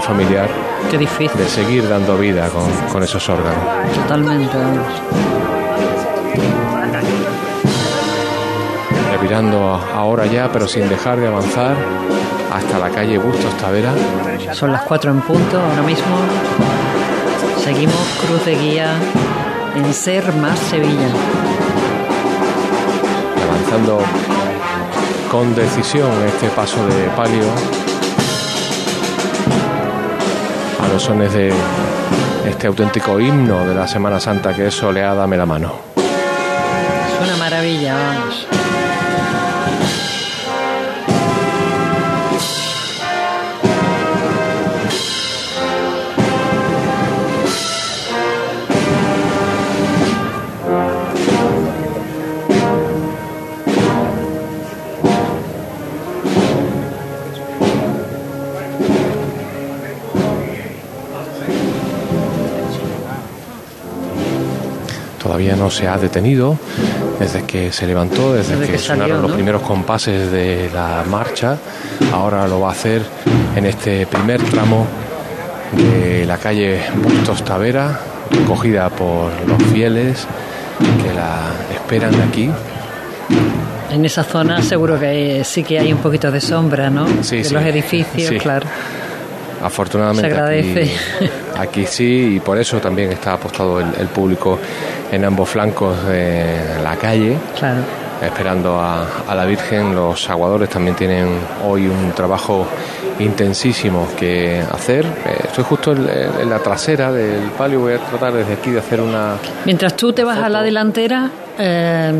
familiar Qué difícil. de seguir dando vida con, con esos órganos. Totalmente. Revirando ahora ya, pero sin dejar de avanzar hasta la calle Bustos Tavera, Son las 4 en punto ahora mismo. Seguimos cruz de guía en Ser Más Sevilla. avanzando con decisión este paso de palio los sones de este auténtico himno de la Semana Santa que es Soleada me la mano. Es una maravilla, vamos. No se ha detenido desde que se levantó, desde, Desde que, que salió, sonaron los primeros compases de la marcha. Ahora lo va a hacer en este primer tramo de la calle Bustos Tavera, recogida por los fieles que la esperan aquí. En esa zona seguro que sí que hay un poquito de sombra, ¿no? Sí, de sí. los edificios, Sí. claro. Afortunadamente Se agradece. Aquí, aquí sí y por eso también está apostado el, el público en ambos flancos de la calle. Claro. Esperando a, a la Virgen, los aguadores también tienen hoy un trabajo intensísimo que hacer. Eh, estoy justo en, en la trasera del palio, voy a tratar desde aquí de hacer una... Mientras tú te vas a la delantera, eh,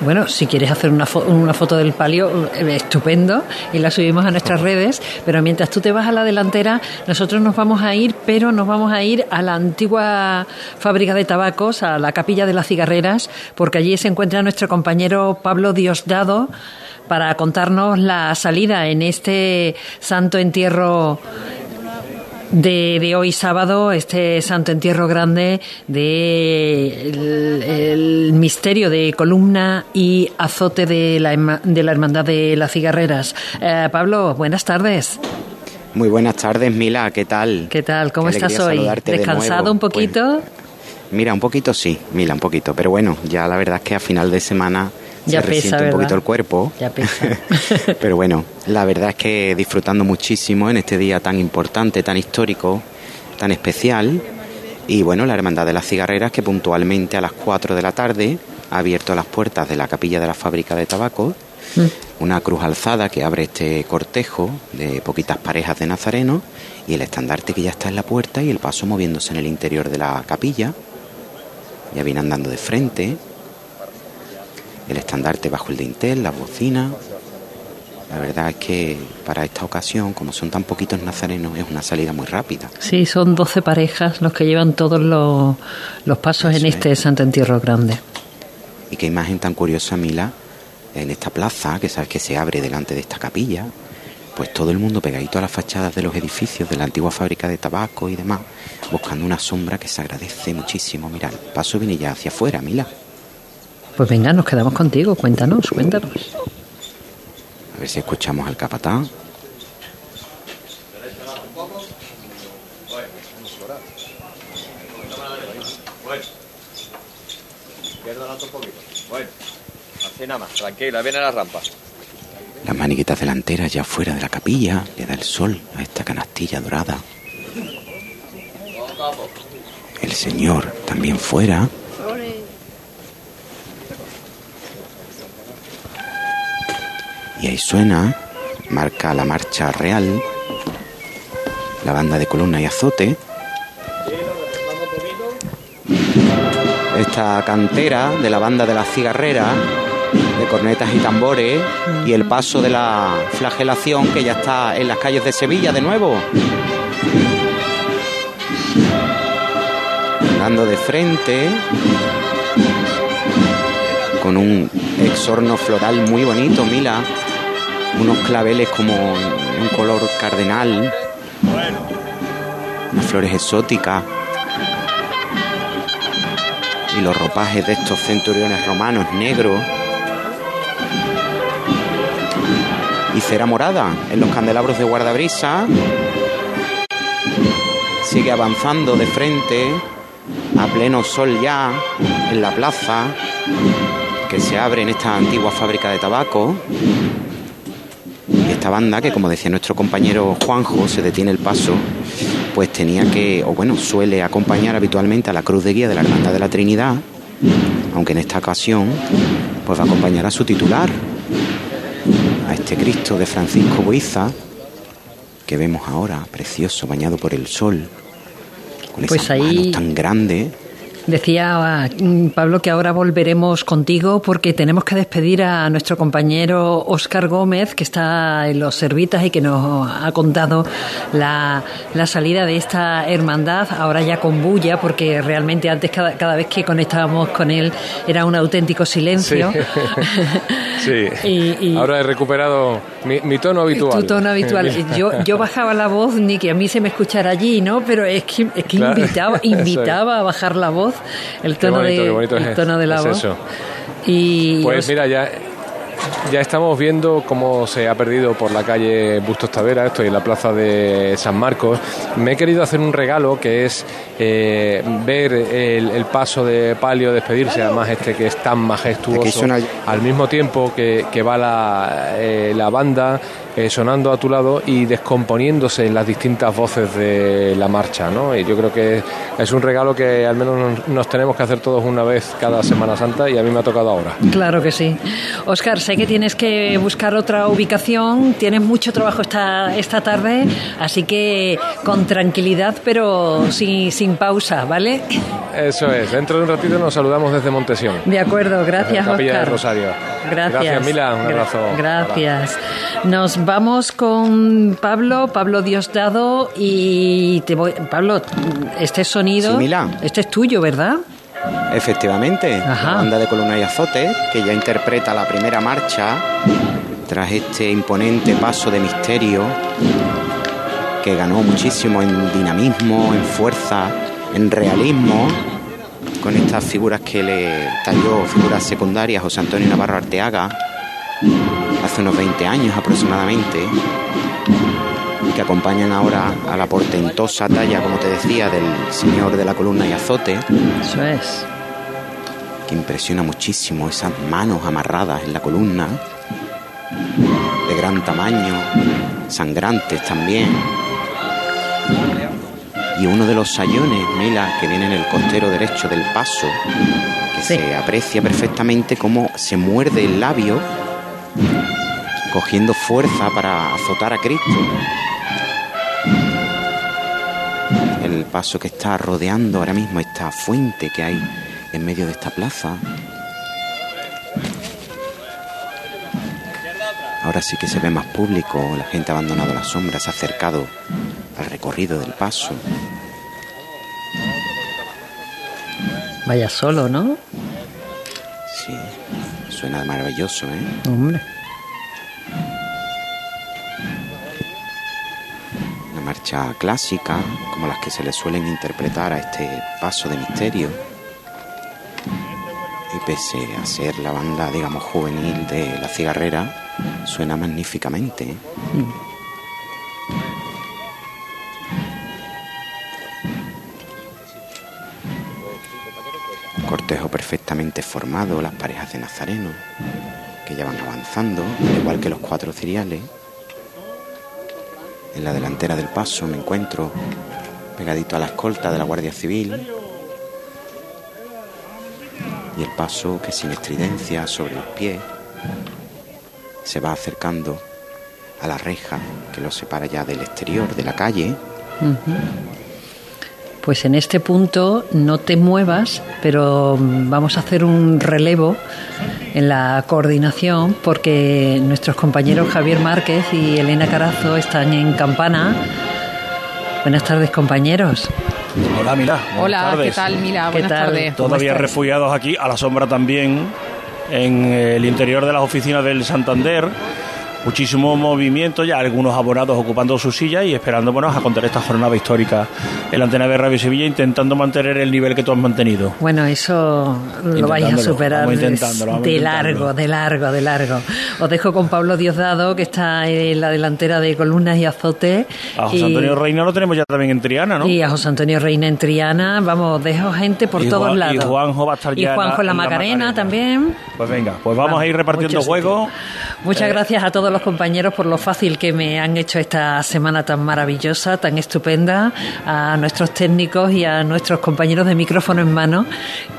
bueno, si quieres hacer una, fo- una foto del palio, eh, estupendo, y la subimos a nuestras redes, pero mientras tú te vas a la delantera, nosotros nos vamos a ir, pero nos vamos a ir a la antigua fábrica de tabacos, a la capilla de las cigarreras, porque allí se encuentra nuestro compañero Pablo Diosdado para contarnos la salida en este santo entierro de, de hoy sábado, este santo entierro grande de el, el misterio de columna y azote de la, de la Hermandad de las Cigarreras. Eh, Pablo, buenas tardes. Muy buenas tardes, Mila, ¿qué tal? ¿Qué tal? ¿Cómo Qué estás hoy? de ¿Descansado un poquito? Pues, mira, un poquito sí, Mila, un poquito, pero bueno, ya la verdad es que a final de semana Ya se pesa, un poquito el cuerpo. Ya pesa. pero bueno, la verdad es que disfrutando muchísimo en este día tan importante, tan histórico, tan especial. Y bueno, la Hermandad de las Cigarreras que puntualmente a las 4 de la tarde ha abierto las puertas de la capilla de la fábrica de tabaco una cruz alzada que abre este cortejo de poquitas parejas de nazarenos y el estandarte que ya está en la puerta y el paso moviéndose en el interior de la capilla. Ya viene andando de frente. El estandarte bajo el dintel, la bocina. La verdad es que para esta ocasión, como son tan poquitos nazarenos, es una salida muy rápida. Sí, son 12 parejas los que llevan todos los, los pasos en Eso es. este santo entierro grande. Y qué imagen tan curiosa, Mila, en esta plaza, que sabes que se abre delante de esta capilla, pues todo el mundo pegadito a las fachadas de los edificios de la antigua fábrica de tabaco y demás, buscando una sombra que se agradece muchísimo. Mira, el paso viene ya hacia afuera, Mila. Pues venga, nos quedamos contigo. Cuéntanos, cuéntanos. A ver si escuchamos al capatán. Bueno, así nada más, tranquila, viene la rampa. Las maniquitas delanteras ya fuera de la capilla, le da el sol a esta canastilla dorada. El señor también fuera. Y ahí suena, marca la marcha real, la banda de columna y azote. Esta cantera de la banda de la cigarrera, de cornetas y tambores, y el paso de la flagelación que ya está en las calles de Sevilla de nuevo. Dando de frente, con un exorno floral muy bonito, Mila, unos claveles como un color cardenal, unas flores exóticas y los ropajes de estos centuriones romanos negros y cera morada en los candelabros de guardabrisa sigue avanzando de frente a pleno sol ya en la plaza que se abre en esta antigua fábrica de tabaco. Esta banda, que como decía nuestro compañero Juanjo, se detiene el paso, pues tenía que, o bueno, suele acompañar habitualmente a la cruz de guía de la Hermandad de la Trinidad, aunque en esta ocasión, pues va a acompañar a su titular, a este Cristo de Francisco Boiza, que vemos ahora, precioso, bañado por el sol, con pues esas ahí... manos tan grandes Decía mm, Pablo que ahora volveremos contigo porque tenemos que despedir a nuestro compañero Óscar Gómez, que está en los Servitas y que nos ha contado la, la salida de esta hermandad, ahora ya con bulla, porque realmente antes cada, cada vez que conectábamos con él era un auténtico silencio. Sí, sí. y, y ahora he recuperado mi, mi, tono habitual. Tu tono habitual. Yo, yo bajaba la voz, ni que a mí se me escuchara allí, ¿no? Pero es que, es que claro. invitaba, invitaba a bajar la voz el tono, bonito, de, bonito el es, tono de la es voz. Eso. Y pues os... mira, ya, ya estamos viendo cómo se ha perdido por la calle Bustos Tavera, estoy en la plaza de San Marcos. Me he querido hacer un regalo que es eh, ver el, el, paso de palio despedirse, además este que es tan majestuoso, una... al mismo tiempo que, que va la, eh, la banda eh, sonando a tu lado y descomponiéndose en las distintas voces de la marcha, ¿no? Y yo creo que es un regalo que al menos nos, tenemos que hacer todos una vez cada Semana Santa y a mí me ha tocado ahora. Claro que sí. Oscar, sé que tienes que buscar otra ubicación, tienes mucho trabajo esta, esta tarde, así que con tranquilidad, pero sin, sin pausa, ¿vale? Eso es. Dentro de un ratito nos saludamos desde Montesión. De acuerdo, gracias, Capilla Oscar. de Rosario. Gracias. Gracias, Mila. Un abrazo. Gracias. Nos vamos con Pablo, Pablo Diosdado y te voy, Pablo, este sonido, sí, Mila. este es tuyo, ¿verdad? Efectivamente, Ajá. la banda de columna y azote que ya interpreta la primera marcha tras este imponente paso de misterio que ganó muchísimo en dinamismo, en fuerza, en realismo con estas figuras que le talló, figuras secundarias José Antonio Navarro Arteaga hace unos 20 años aproximadamente, que acompañan ahora a la portentosa talla, como te decía, del señor de la columna y azote. Eso es. Que impresiona muchísimo esas manos amarradas en la columna, de gran tamaño, sangrantes también. Y uno de los sayones, Mila, que viene en el costero derecho del paso, que sí. se aprecia perfectamente cómo se muerde el labio cogiendo fuerza para azotar a Cristo. El paso que está rodeando ahora mismo esta fuente que hay en medio de esta plaza. Ahora sí que se ve más público, la gente ha abandonado las sombras, se ha acercado al recorrido del paso. Vaya solo, ¿no? Sí, suena maravilloso, ¿eh? Hombre. marcha clásica, como las que se le suelen interpretar a este paso de misterio. Y pese a ser la banda, digamos, juvenil de La Cigarrera, suena magníficamente. Mm. Cortejo perfectamente formado, las parejas de Nazareno, que ya van avanzando, al igual que los cuatro ciriales. En la delantera del paso me encuentro pegadito a la escolta de la Guardia Civil y el paso que sin estridencia sobre los pies se va acercando a la reja que lo separa ya del exterior de la calle. Pues en este punto no te muevas, pero vamos a hacer un relevo en la coordinación porque nuestros compañeros Javier Márquez y Elena Carazo están en Campana. Buenas tardes, compañeros. Hola, Mila. Hola, tardes. ¿qué tal, Mila? Buenas tal? tardes. Todavía refugiados aquí, a la sombra también, en el interior de las oficinas del Santander, muchísimo movimiento, ya algunos abonados ocupando su silla y esperando bueno, a contar esta jornada histórica en la antena de Radio Sevilla, intentando mantener el nivel que tú has mantenido. Bueno, eso lo vais a superar de largo, de largo, de largo. Os dejo con Pablo Diosdado, que está en la delantera de columnas y azote. A José Antonio Reina lo tenemos ya también en Triana, ¿no? Y a José Antonio Reina en Triana, vamos, dejo gente por todos lados. Y Juanjo va a estar ya Y Juanjo en la, Macarena, también. Pues venga, pues vamos a ir repartiendo juego. Muchas eh, gracias a todos los compañeros por lo fácil que me han hecho esta semana tan maravillosa, tan estupenda, a nuestros técnicos y a nuestros compañeros de micrófono en mano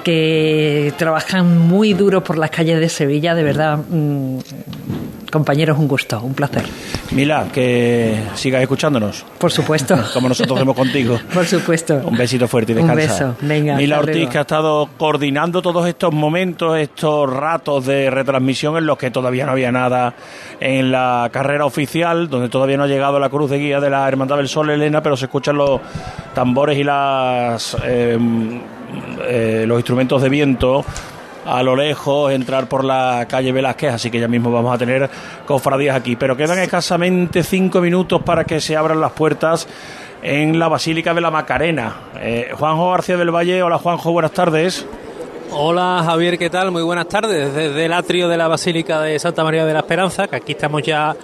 que trabajan muy duro por las calles de Sevilla, de verdad. Mm, compañeros, un gusto, un placer. Mila, que sigas escuchándonos. Por supuesto. Como nosotros hacemos contigo. Por supuesto. Un besito fuerte y descansa. Un beso, venga. Mila Ortiz, que ha estado coordinando todos estos momentos, estos ratos de retransmisión en los que todavía no había nada en la carrera oficial, donde todavía no ha llegado la cruz de guía de la Hermandad del Sol, Elena, pero se escuchan los tambores y las eh, eh, los instrumentos de viento a lo lejos, entrar por la calle Velázquez, así que ya mismo vamos a tener cofradías aquí. Pero quedan escasamente cinco minutos para que se abran las puertas en la Basílica de la Macarena. Eh, Juanjo García del Valle, hola Juanjo, buenas tardes. Hola Javier, ¿qué tal? Muy buenas tardes desde el atrio de la Basílica de Santa María de la Esperanza, que aquí estamos ya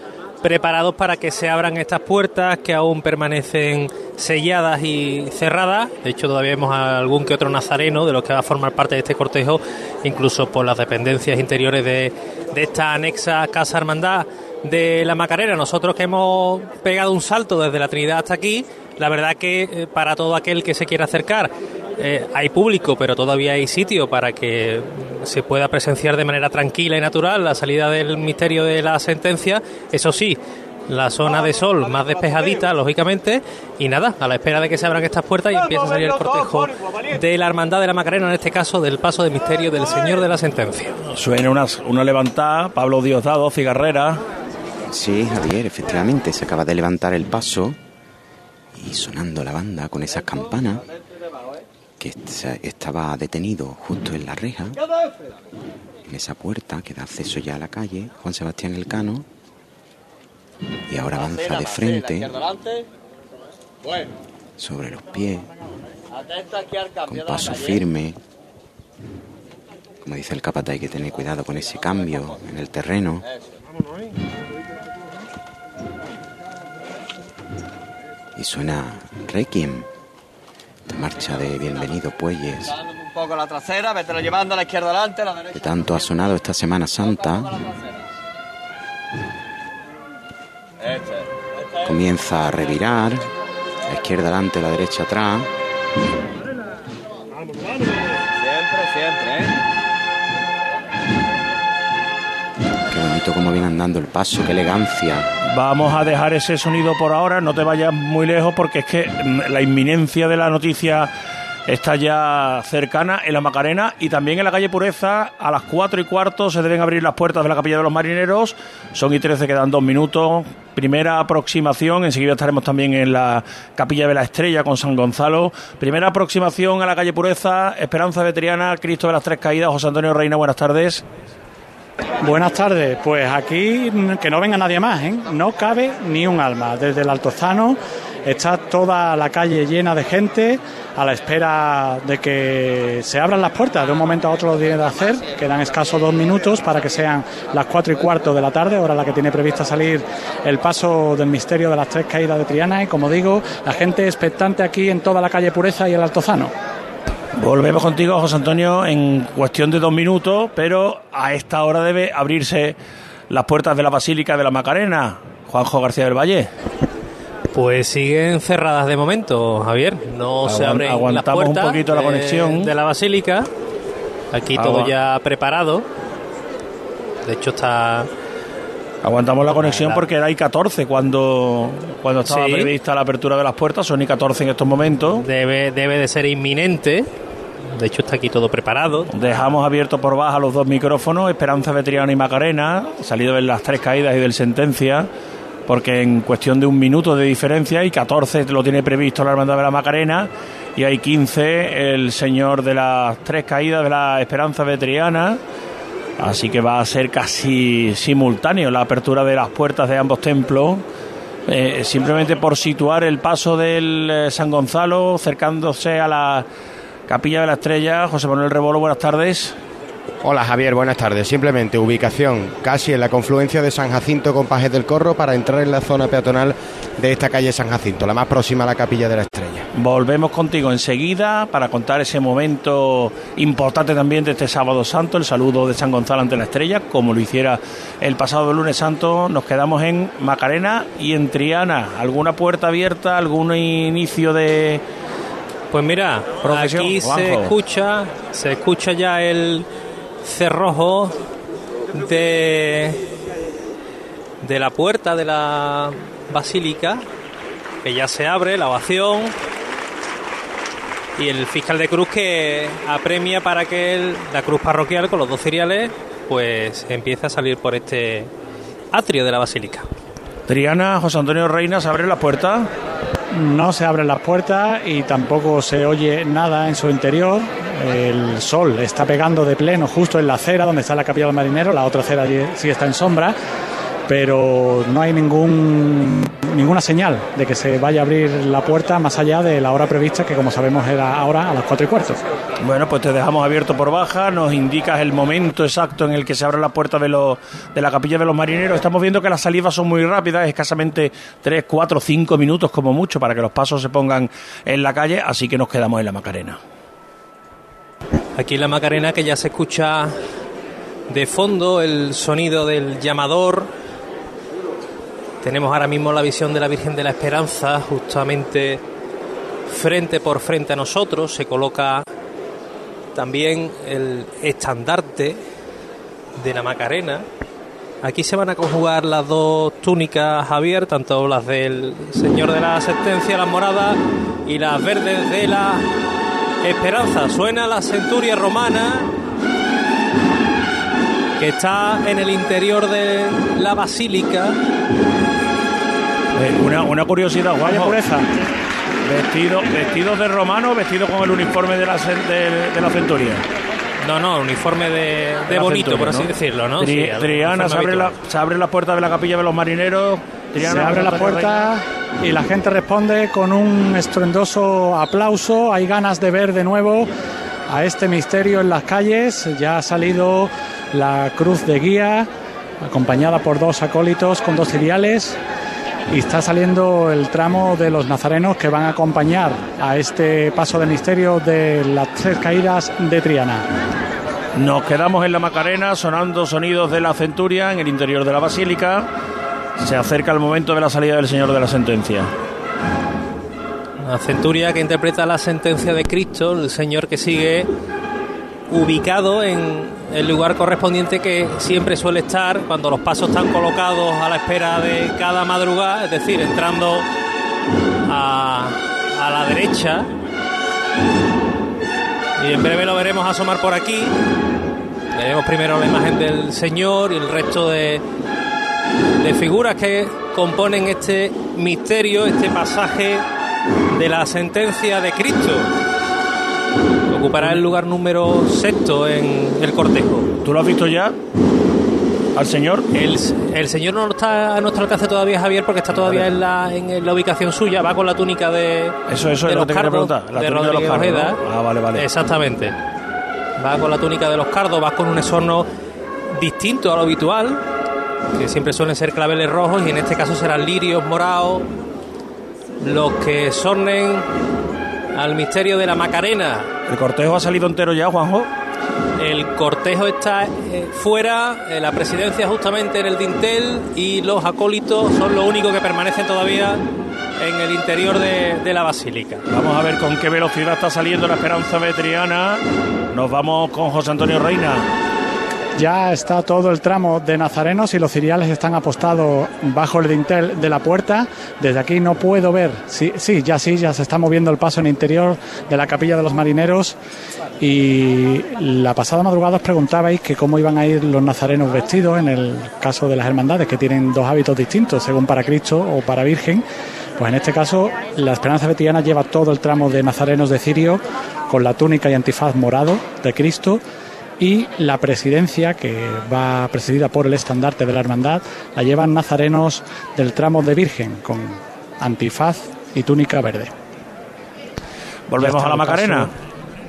preparados para que se abran estas puertas que aún permanecen selladas y cerradas. De hecho, todavía vemos a algún que otro nazareno de los que va a formar parte de este cortejo, incluso por las dependencias interiores de, de esta anexa Casa Hermandad de la Macarena. Nosotros que hemos pegado un salto desde la Trinidad hasta aquí, la verdad que eh, para todo aquel que se quiera acercar eh, hay público, pero todavía hay sitio para que se pueda presenciar de manera tranquila y natural la salida del misterio de la sentencia. Eso sí, la zona de sol más despejadita, lógicamente, y nada, a la espera de que se abran estas puertas y empiece a salir el cortejo de la Hermandad de la Macarena, en este caso del paso de misterio del Señor de la Sentencia. Suena una, una levantada, Pablo Diosdado, Cigarrera. Sí, Javier, efectivamente, se acaba de levantar el paso y sonando la banda con esas campanas estaba detenido justo en la reja, en esa puerta que da acceso ya a la calle, Juan Sebastián Elcano, y ahora avanza de frente, sobre los pies, con paso firme. Como dice el capataz, hay que tener cuidado con ese cambio en el terreno. Y suena Requiem marcha de Bienvenido Puelles. Un poco la trasera, vete llevando a la izquierda adelante, la derecha. Que tanto ha sonado esta Semana Santa. Este, este. Comienza a revirar, la izquierda adelante, la derecha atrás. Siempre, siempre, ¿eh? Qué bonito como viene andando el paso, qué elegancia. Vamos a dejar ese sonido por ahora, no te vayas muy lejos porque es que mm, la inminencia de la noticia está ya cercana en la Macarena y también en la calle Pureza. A las 4 y cuarto se deben abrir las puertas de la Capilla de los Marineros. Son y 13, quedan dos minutos. Primera aproximación, enseguida estaremos también en la Capilla de la Estrella con San Gonzalo. Primera aproximación a la calle Pureza, Esperanza Veteriana, Cristo de las Tres Caídas, José Antonio Reina, buenas tardes. Buenas tardes, pues aquí que no venga nadie más, ¿eh? no cabe ni un alma. Desde el Altozano está toda la calle llena de gente a la espera de que se abran las puertas. De un momento a otro lo tiene de hacer, quedan escasos dos minutos para que sean las cuatro y cuarto de la tarde, hora la que tiene prevista salir el paso del misterio de las tres caídas de Triana y como digo, la gente expectante aquí en toda la calle Pureza y el Altozano. Volvemos contigo, José Antonio, en cuestión de dos minutos, pero a esta hora debe abrirse las puertas de la Basílica de la Macarena. Juanjo García del Valle. Pues siguen cerradas de momento, Javier. No se abren aguantamos las puertas un poquito la conexión de la Basílica. Aquí todo ya preparado. De hecho está Aguantamos la conexión porque era I-14 cuando, cuando estaba prevista la apertura de las puertas, son I-14 en estos momentos. Debe, debe de ser inminente. De hecho, está aquí todo preparado. Dejamos abierto por baja los dos micrófonos, Esperanza Vetriano y Macarena, salido de las tres caídas y del sentencia, porque en cuestión de un minuto de diferencia, y 14 lo tiene previsto la Hermandad de la Macarena, y hay 15 el señor de las tres caídas de la Esperanza Vetriana. Así que va a ser casi simultáneo la apertura de las puertas de ambos templos. Eh, simplemente por situar el paso del eh, San Gonzalo, acercándose a la Capilla de la Estrella. José Manuel Rebolo, buenas tardes. Hola Javier, buenas tardes. Simplemente ubicación casi en la confluencia de San Jacinto con Pajes del Corro para entrar en la zona peatonal de esta calle San Jacinto, la más próxima a la Capilla de la Estrella. Volvemos contigo enseguida para contar ese momento importante también de este sábado santo, el saludo de San Gonzalo ante la Estrella, como lo hiciera el pasado lunes santo. Nos quedamos en Macarena y en Triana. ¿Alguna puerta abierta, algún inicio de... Pues mira, aquí se escucha, se escucha ya el cerrojo de, de la puerta de la basílica, que ya se abre, la ovación, y el fiscal de cruz que apremia para que la cruz parroquial con los dos cereales pues empiece a salir por este atrio de la basílica. Triana, José Antonio Reina, ¿se abre la puerta? No se abren las puertas y tampoco se oye nada en su interior. El sol está pegando de pleno justo en la acera donde está la capilla del marinero, la otra acera sí está en sombra, pero no hay ningún, ninguna señal de que se vaya a abrir la puerta más allá de la hora prevista, que como sabemos era ahora a las cuatro y cuarto. Bueno, pues te dejamos abierto por baja, nos indicas el momento exacto en el que se abre la puerta de, los, de la capilla de los marineros. Estamos viendo que las salidas son muy rápidas, escasamente 3, 4, 5 minutos como mucho para que los pasos se pongan en la calle, así que nos quedamos en la Macarena. Aquí en la Macarena que ya se escucha de fondo el sonido del llamador. Tenemos ahora mismo la visión de la Virgen de la Esperanza justamente frente por frente a nosotros. Se coloca también el estandarte de la Macarena. Aquí se van a conjugar las dos túnicas, Javier, tanto las del Señor de la Asistencia, las moradas, y las verdes de la Esperanza. Suena la centuria romana que está en el interior de la basílica. Eh, una, una, curiosidad, Juanjo. Vestido, vestido de romano, vestido con el uniforme de la, de, de la centuria. No, no, uniforme de, de bonito, centuria, por así ¿no? decirlo, ¿no? Tri, Sí, Triana, se abre, la, se abre la puerta de la capilla de los marineros. Triana, Se abre la puerta y la gente responde con un estruendoso aplauso. Hay ganas de ver de nuevo a este misterio en las calles. Ya ha salido la cruz de guía, acompañada por dos acólitos con dos ciriales. Y está saliendo el tramo de los nazarenos que van a acompañar a este paso de misterio de las tres caídas de Triana. Nos quedamos en la Macarena sonando sonidos de la centuria en el interior de la basílica. Se acerca el momento de la salida del Señor de la Sentencia. La centuria que interpreta la sentencia de Cristo, el Señor que sigue ubicado en el lugar correspondiente que siempre suele estar cuando los pasos están colocados a la espera de cada madrugada, es decir, entrando a, a la derecha. Y en breve lo veremos asomar por aquí. Veremos primero la imagen del Señor y el resto de, de figuras que componen este misterio, este pasaje de la sentencia de Cristo. Ocupará el lugar número sexto en el cortejo. ¿Tú lo has visto ya? ¿Al Señor? El, el Señor no está a nuestro alcance todavía, Javier, porque está todavía en la, en la ubicación suya. Va con la túnica de, Eso, eso de es lo que cardos. La de túnica de los cardos. Ah, vale, vale. Exactamente. Va con la túnica de los cardos, va con un esorno distinto a lo habitual, que siempre suelen ser claveles rojos y en este caso serán lirios morados los que sornen al misterio de la Macarena. ¿El cortejo ha salido entero ya, Juanjo? El cortejo está eh, fuera, eh, la presidencia justamente en el dintel y los acólitos son los únicos que permanecen todavía en el interior de, de la basílica. Vamos a ver con qué velocidad está saliendo la Esperanza Vetriana. Nos vamos con José Antonio Reina. Ya está todo el tramo de nazarenos y los ciriales están apostados bajo el dintel de la puerta. Desde aquí no puedo ver. Sí, sí, ya sí, ya se está moviendo el paso en el interior de la capilla de los marineros. Y la pasada madrugada os preguntabais que cómo iban a ir los nazarenos vestidos en el caso de las hermandades que tienen dos hábitos distintos, según para Cristo o para Virgen. Pues en este caso, la Esperanza Betiana lleva todo el tramo de nazarenos de Cirio con la túnica y antifaz morado de Cristo y la presidencia, que va presidida por el estandarte de la hermandad, la llevan nazarenos del tramo de Virgen con antifaz y túnica verde. Volvemos a la Macarena.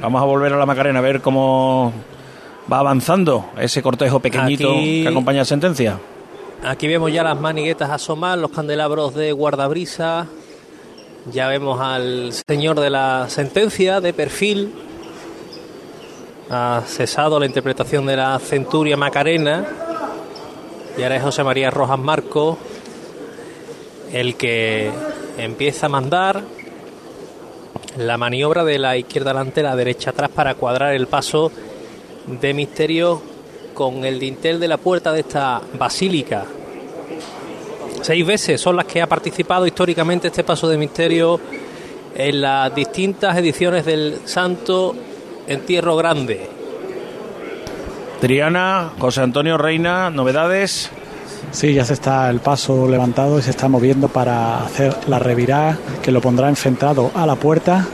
Vamos a volver a la Macarena a ver cómo va avanzando ese cortejo pequeñito Aquí- que acompaña la sentencia. Aquí vemos ya las maniguetas asomar, los candelabros de guardabrisa. Ya vemos al señor de la sentencia de perfil. Ha cesado la interpretación de la centuria Macarena. Y ahora es José María Rojas Marco el que empieza a mandar la maniobra de la izquierda adelante, la derecha atrás para cuadrar el paso de misterio con el dintel de la puerta de esta basílica. Seis veces son las que ha participado históricamente este paso de misterio en las distintas ediciones del Santo Entierro Grande. Triana, José Antonio Reina, novedades. Sí, ya se está el paso levantado y se está moviendo para hacer la revirá que lo pondrá enfrentado a la puerta.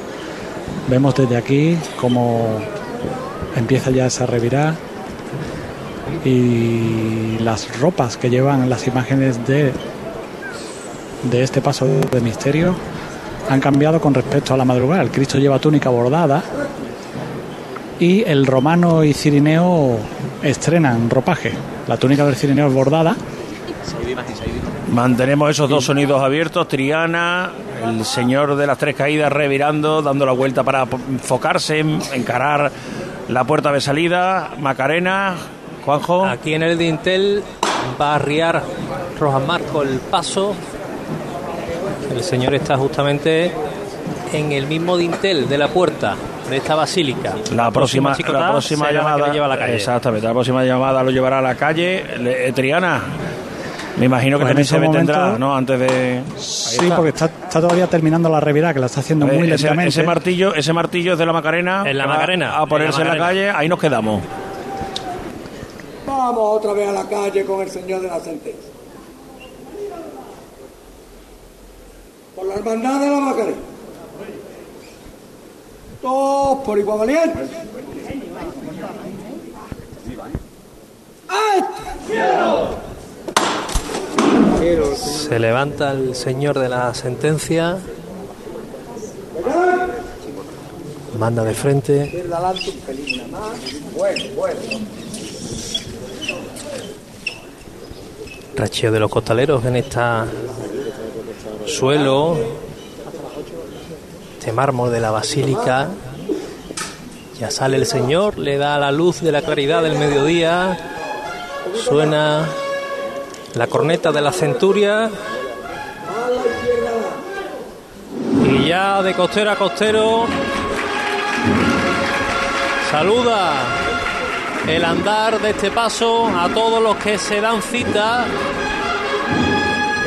Vemos desde aquí cómo empieza ya esa revirá y las ropas que llevan las imágenes de, de este paso de misterio han cambiado con respecto a la madrugada. El Cristo lleva túnica bordada y el romano y cirineo estrenan ropaje. La túnica del cirineo es bordada Mantenemos esos dos sonidos abiertos. Triana, el señor de las tres caídas revirando, dando la vuelta para enfocarse, en- encarar la puerta de salida. Macarena, Juanjo. Aquí en el dintel va a arriar Rojas Marco el paso. El señor está justamente en el mismo dintel de la puerta de esta basílica. La próxima, la próxima será la que llamada. le lleva a la calle. Exactamente, la próxima llamada lo llevará a la calle. Le- eh, Triana, me imagino que Pues en también ese se detendrá, momento- ¿no? Antes de. Sí, está. porque está, está todavía terminando la revirá, que la está haciendo Eh, muy ese, lentamente. ese martillo, ese martillo es de la Macarena. En la Macarena, A ponerse en la, calle, ahí nos quedamos. Vamos otra vez a la calle con el señor de la sentencia. Por la hermandad de la Macarena. Todos por igual. Se levanta el señor de la sentencia. Manda de frente. Racheo de los costaleros en esta suelo. Este mármol de la basílica. Ya sale el señor, le da la luz de la claridad del mediodía. Suena la corneta de la centuria. Y ya de costero a costero saluda el andar de este paso a todos los que se dan cita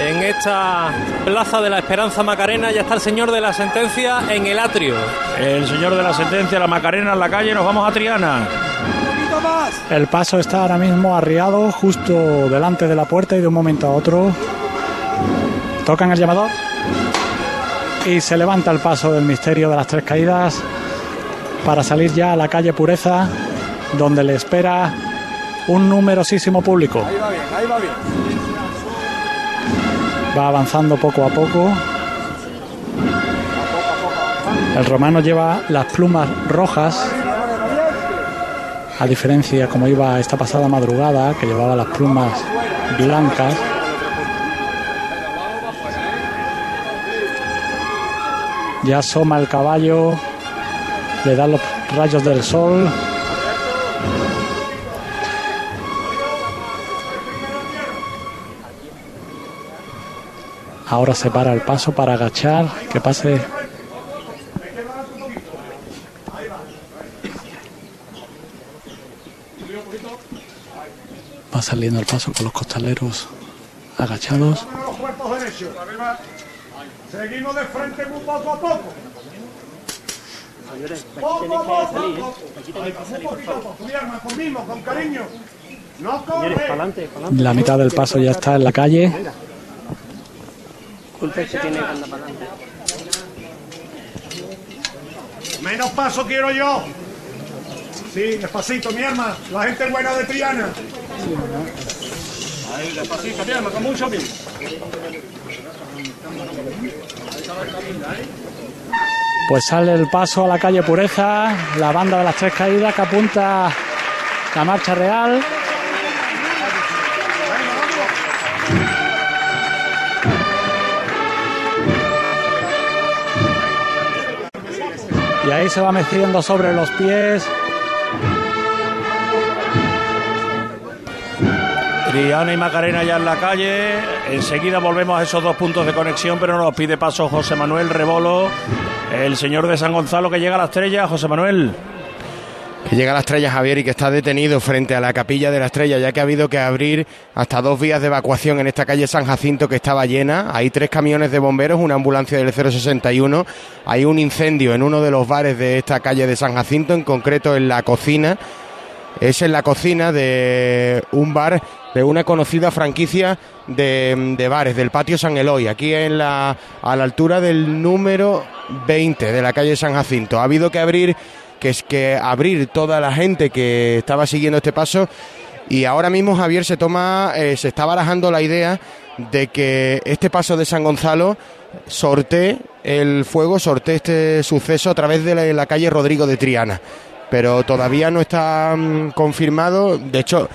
en esta plaza de la Esperanza Macarena. Ya está el señor de la sentencia en el atrio. El señor de la sentencia, la Macarena en la calle, nos vamos a Triana. El paso está ahora mismo arriado justo delante de la puerta y de un momento a otro tocan el llamador y se levanta el paso del misterio de las tres caídas para salir ya a la calle Pureza donde le espera un numerosísimo público. Ahí va bien, ahí va bien. Va avanzando poco a poco. El romano lleva las plumas rojas, a diferencia como iba esta pasada madrugada, que llevaba las plumas blancas. Ya asoma el caballo, le da los rayos del sol. Ahora se para el paso para agachar, que pase. Va saliendo el paso con los costaleros agachados. Seguimos de frente muy poco a poco. Poco a poco. Un poquito a poco, mi arma, con cariño. No corre. La mitad del paso ya está en la calle. Menos paso quiero yo. Sí, despacito, mi arma. La gente buena de Triana. Ahí, despacito, mi arma, con mucho bien. Pues sale el paso a la calle Pureza, la banda de las tres caídas que apunta la marcha real. Ahí se va meciendo sobre los pies. Triana y Macarena ya en la calle. Enseguida volvemos a esos dos puntos de conexión, pero nos pide paso José Manuel Rebolo, el señor de San Gonzalo que llega a la estrella. José Manuel. Que llega la estrella Javier y que está detenido frente a la capilla de la estrella, ya que ha habido que abrir hasta dos vías de evacuación en esta calle San Jacinto que estaba llena. Hay tres camiones de bomberos, una ambulancia del 061. Hay un incendio en uno de los bares de esta calle de San Jacinto, en concreto en la cocina. Es en la cocina de un bar de una conocida franquicia de, de bares, del patio San Eloy, aquí en la, a la altura del número 20 de la calle San Jacinto. Ha habido que abrir que es que abrir toda la gente que estaba siguiendo este paso y ahora mismo Javier se toma, eh, se está barajando la idea de que este paso de San Gonzalo sortee el fuego, sortee este suceso a través de la, calle Rodrigo de Triana. Pero todavía no está mm, confirmado. De hecho,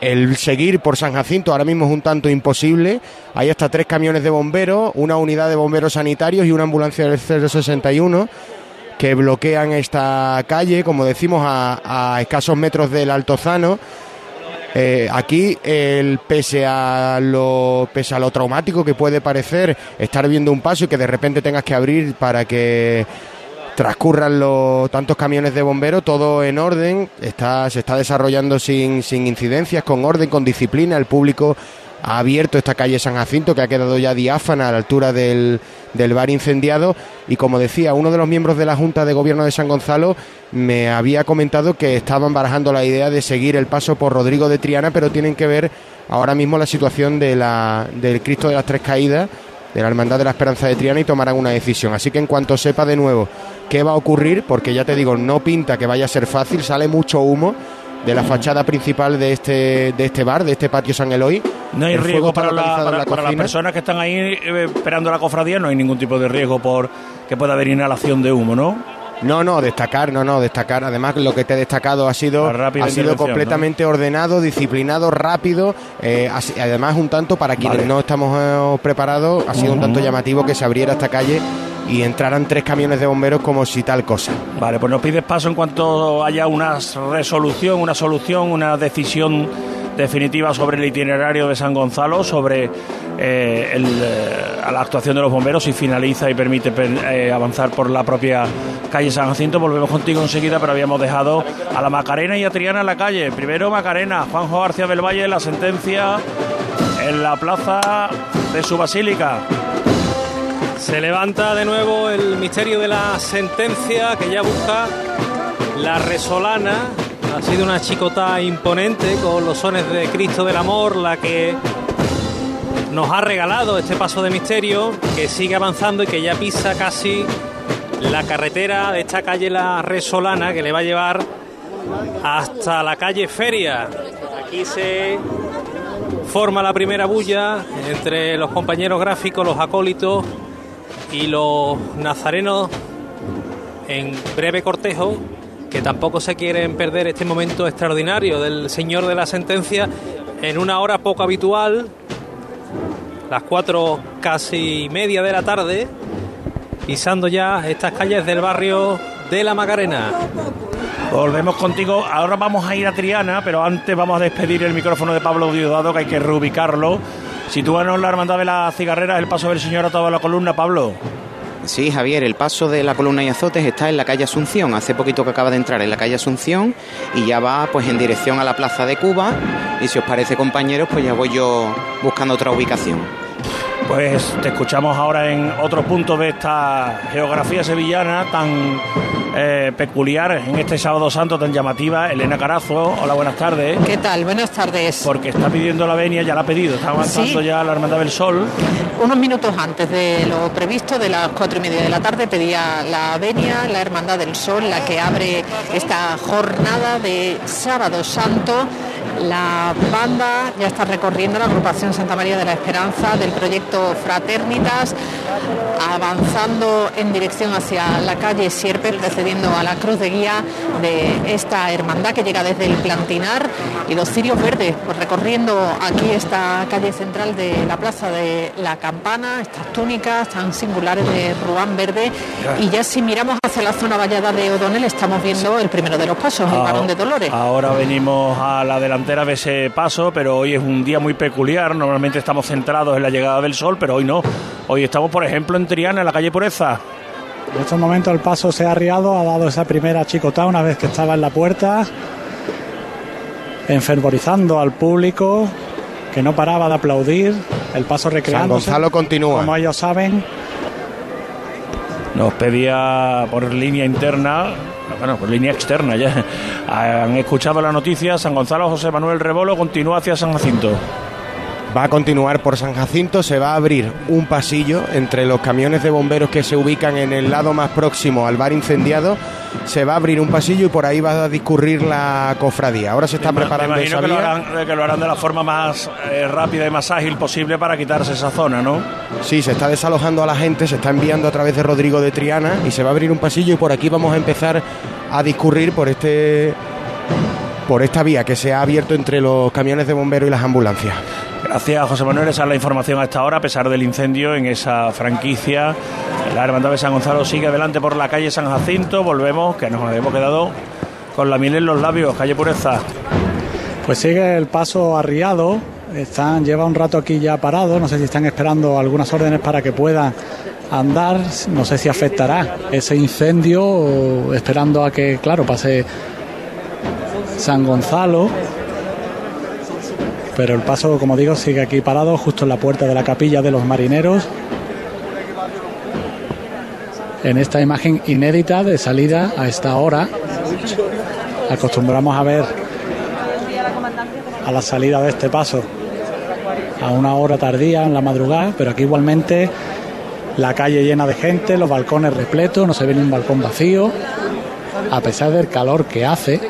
el seguir por San Jacinto ahora mismo es un tanto imposible. Hay hasta tres camiones de bomberos, una unidad de bomberos sanitarios y una ambulancia del 061 que bloquean esta calle, como decimos, a, a escasos metros del Altozano. Eh, aquí, el, pese, a lo, pese a lo traumático que puede parecer estar viendo un paso y que de repente tengas que abrir para que transcurran los tantos camiones de bomberos, todo en orden, está, se está desarrollando sin, sin incidencias, con orden, con disciplina, el público ha abierto esta calle San Jacinto que ha quedado ya diáfana a la altura del, del bar incendiado y como decía, uno de los miembros de la Junta de Gobierno de San Gonzalo me había comentado que estaban barajando la idea de seguir el paso por Rodrigo de Triana, pero tienen que ver ahora mismo la situación de la, del Cristo de las Tres Caídas, de la Hermandad de la Esperanza de Triana y tomarán una decisión. Así que en cuanto sepa de nuevo qué va a ocurrir, porque ya te digo, no pinta que vaya a ser fácil, sale mucho humo de la fachada principal de este, de este bar, de este patio San Eloy. No hay El riesgo para, la- para- la para las personas que están ahí eh, esperando la cofradía, no hay ningún tipo de riesgo por que pueda haber inhalación de humo, ¿no? No, no, destacar, no, no, destacar. Además, lo que te he destacado ha sido, ha sido completamente ordenado, disciplinado, rápido. eh, además, un tanto para quienes Vale. no estamos eh, preparados, ha sido un tanto llamativo que se abriera esta calle y entraran tres camiones de bomberos como si tal cosa. Vale, pues nos pides paso en cuanto haya una resolución, una solución, una decisión definitiva sobre el itinerario de San Gonzalo, sobre eh, eh, la actuación de los bomberos y finaliza y permite per- eh, avanzar por la propia calle San Jacinto. Volvemos contigo enseguida, pero habíamos dejado a la Macarena y a Triana en la calle. Primero Macarena, Juanjo García del Valle, la sentencia en la plaza de su basílica. Se levanta de nuevo el misterio de la sentencia que ya busca la resolana. Ha sido una chicota imponente con los sones de Cristo del Amor, la que nos ha regalado este paso de misterio, que sigue avanzando y que ya pisa casi la carretera de esta calle La Resolana, que le va a llevar hasta la calle Feria. Aquí se forma la primera bulla entre los compañeros gráficos, los acólitos y los nazarenos en breve cortejo que tampoco se quieren perder este momento extraordinario del señor de la sentencia en una hora poco habitual, las cuatro casi media de la tarde, pisando ya estas calles del barrio de la Macarena. Volvemos contigo. Ahora vamos a ir a Triana, pero antes vamos a despedir el micrófono de Pablo Diosdado, que hay que reubicarlo. Sitúanos la hermandad de las cigarreras, el paso del señor atado a la columna, Pablo. Sí, Javier, el paso de la columna y azotes está en la calle Asunción. Hace poquito que acaba de entrar en la calle Asunción y ya va pues en dirección a la plaza de Cuba. Y si os parece, compañeros, pues ya voy yo buscando otra ubicación. Pues te escuchamos ahora en otro punto de esta geografía sevillana tan eh, peculiar en este sábado santo tan llamativa. Elena Carazo, hola, buenas tardes. ¿Qué tal? Buenas tardes. Porque está pidiendo la venia, ya la ha pedido, está avanzando Sí. ya la Hermandad del Sol. Unos minutos antes de lo previsto, de las cuatro y media de la tarde, pedía la venia, la Hermandad del Sol, la que abre esta jornada de Sábado Santo. La banda ya está recorriendo la agrupación Santa María de la Esperanza del proyecto Fraternitas, avanzando en dirección hacia la calle Sierpe, precediendo a la cruz de guía de esta hermandad que llega desde el Plantinar y los cirios verdes, pues recorriendo aquí esta calle central de la plaza de la Campana, estas túnicas tan singulares de Ruán Verde. Y ya si miramos hacia la zona vallada de O'Donnell, estamos viendo el primero de los pasos, el Ah, varón de Dolores. Ahora venimos a la delantera de ese paso, pero hoy es un día muy peculiar. Normalmente estamos centrados en la llegada del sol, pero hoy no. Hoy estamos, por ejemplo, en Triana, en la calle Pureza. En estos momentos el paso se ha arriado, ha dado esa primera chicotada una vez que estaba en la puerta, enfervorizando al público que no paraba de aplaudir, el paso recreándose. San Gonzalo continúa. Como ellos saben, Nos pedía por línea interna, bueno, por línea externa ya. Han escuchado la noticia, San Gonzalo José Manuel Rebolo continúa hacia San Jacinto. Va a continuar por San Jacinto, se va a abrir un pasillo entre los camiones de bomberos que se ubican en el lado más próximo al bar incendiado. Se va a abrir un pasillo y por ahí va a discurrir la cofradía. Ahora se está Me preparando imagino esa que lo, vía. harán, que lo harán de la forma más eh, rápida y más ágil posible para quitarse esa zona, ¿no? Sí, se está desalojando a la gente, se está enviando a través de Rodrigo de Triana y se va a abrir un pasillo y por aquí vamos a empezar a discurrir por este por esta vía que se ha abierto entre los camiones de bomberos y las ambulancias. Gracias, José Manuel. Esa es la información a esta hora, a pesar del incendio en esa franquicia. La Hermandad de San Gonzalo sigue adelante por la calle San Jacinto. Volvemos, que nos habíamos quedado con la miel en los labios, calle Pureza. pues sigue el paso arriado. Están, lleva un rato aquí ya parado. No sé si están esperando algunas órdenes para que puedan andar. No sé si afectará ese incendio esperando a que, claro, pase San Gonzalo. Pero el paso, como digo, sigue aquí parado, justo en la puerta de la capilla de los marineros. En esta imagen inédita de salida a esta hora, acostumbramos a ver a la salida de este paso a una hora tardía en la madrugada, pero aquí igualmente la calle llena de gente, los balcones repletos, no se ve ni un balcón vacío, a pesar del calor que hace.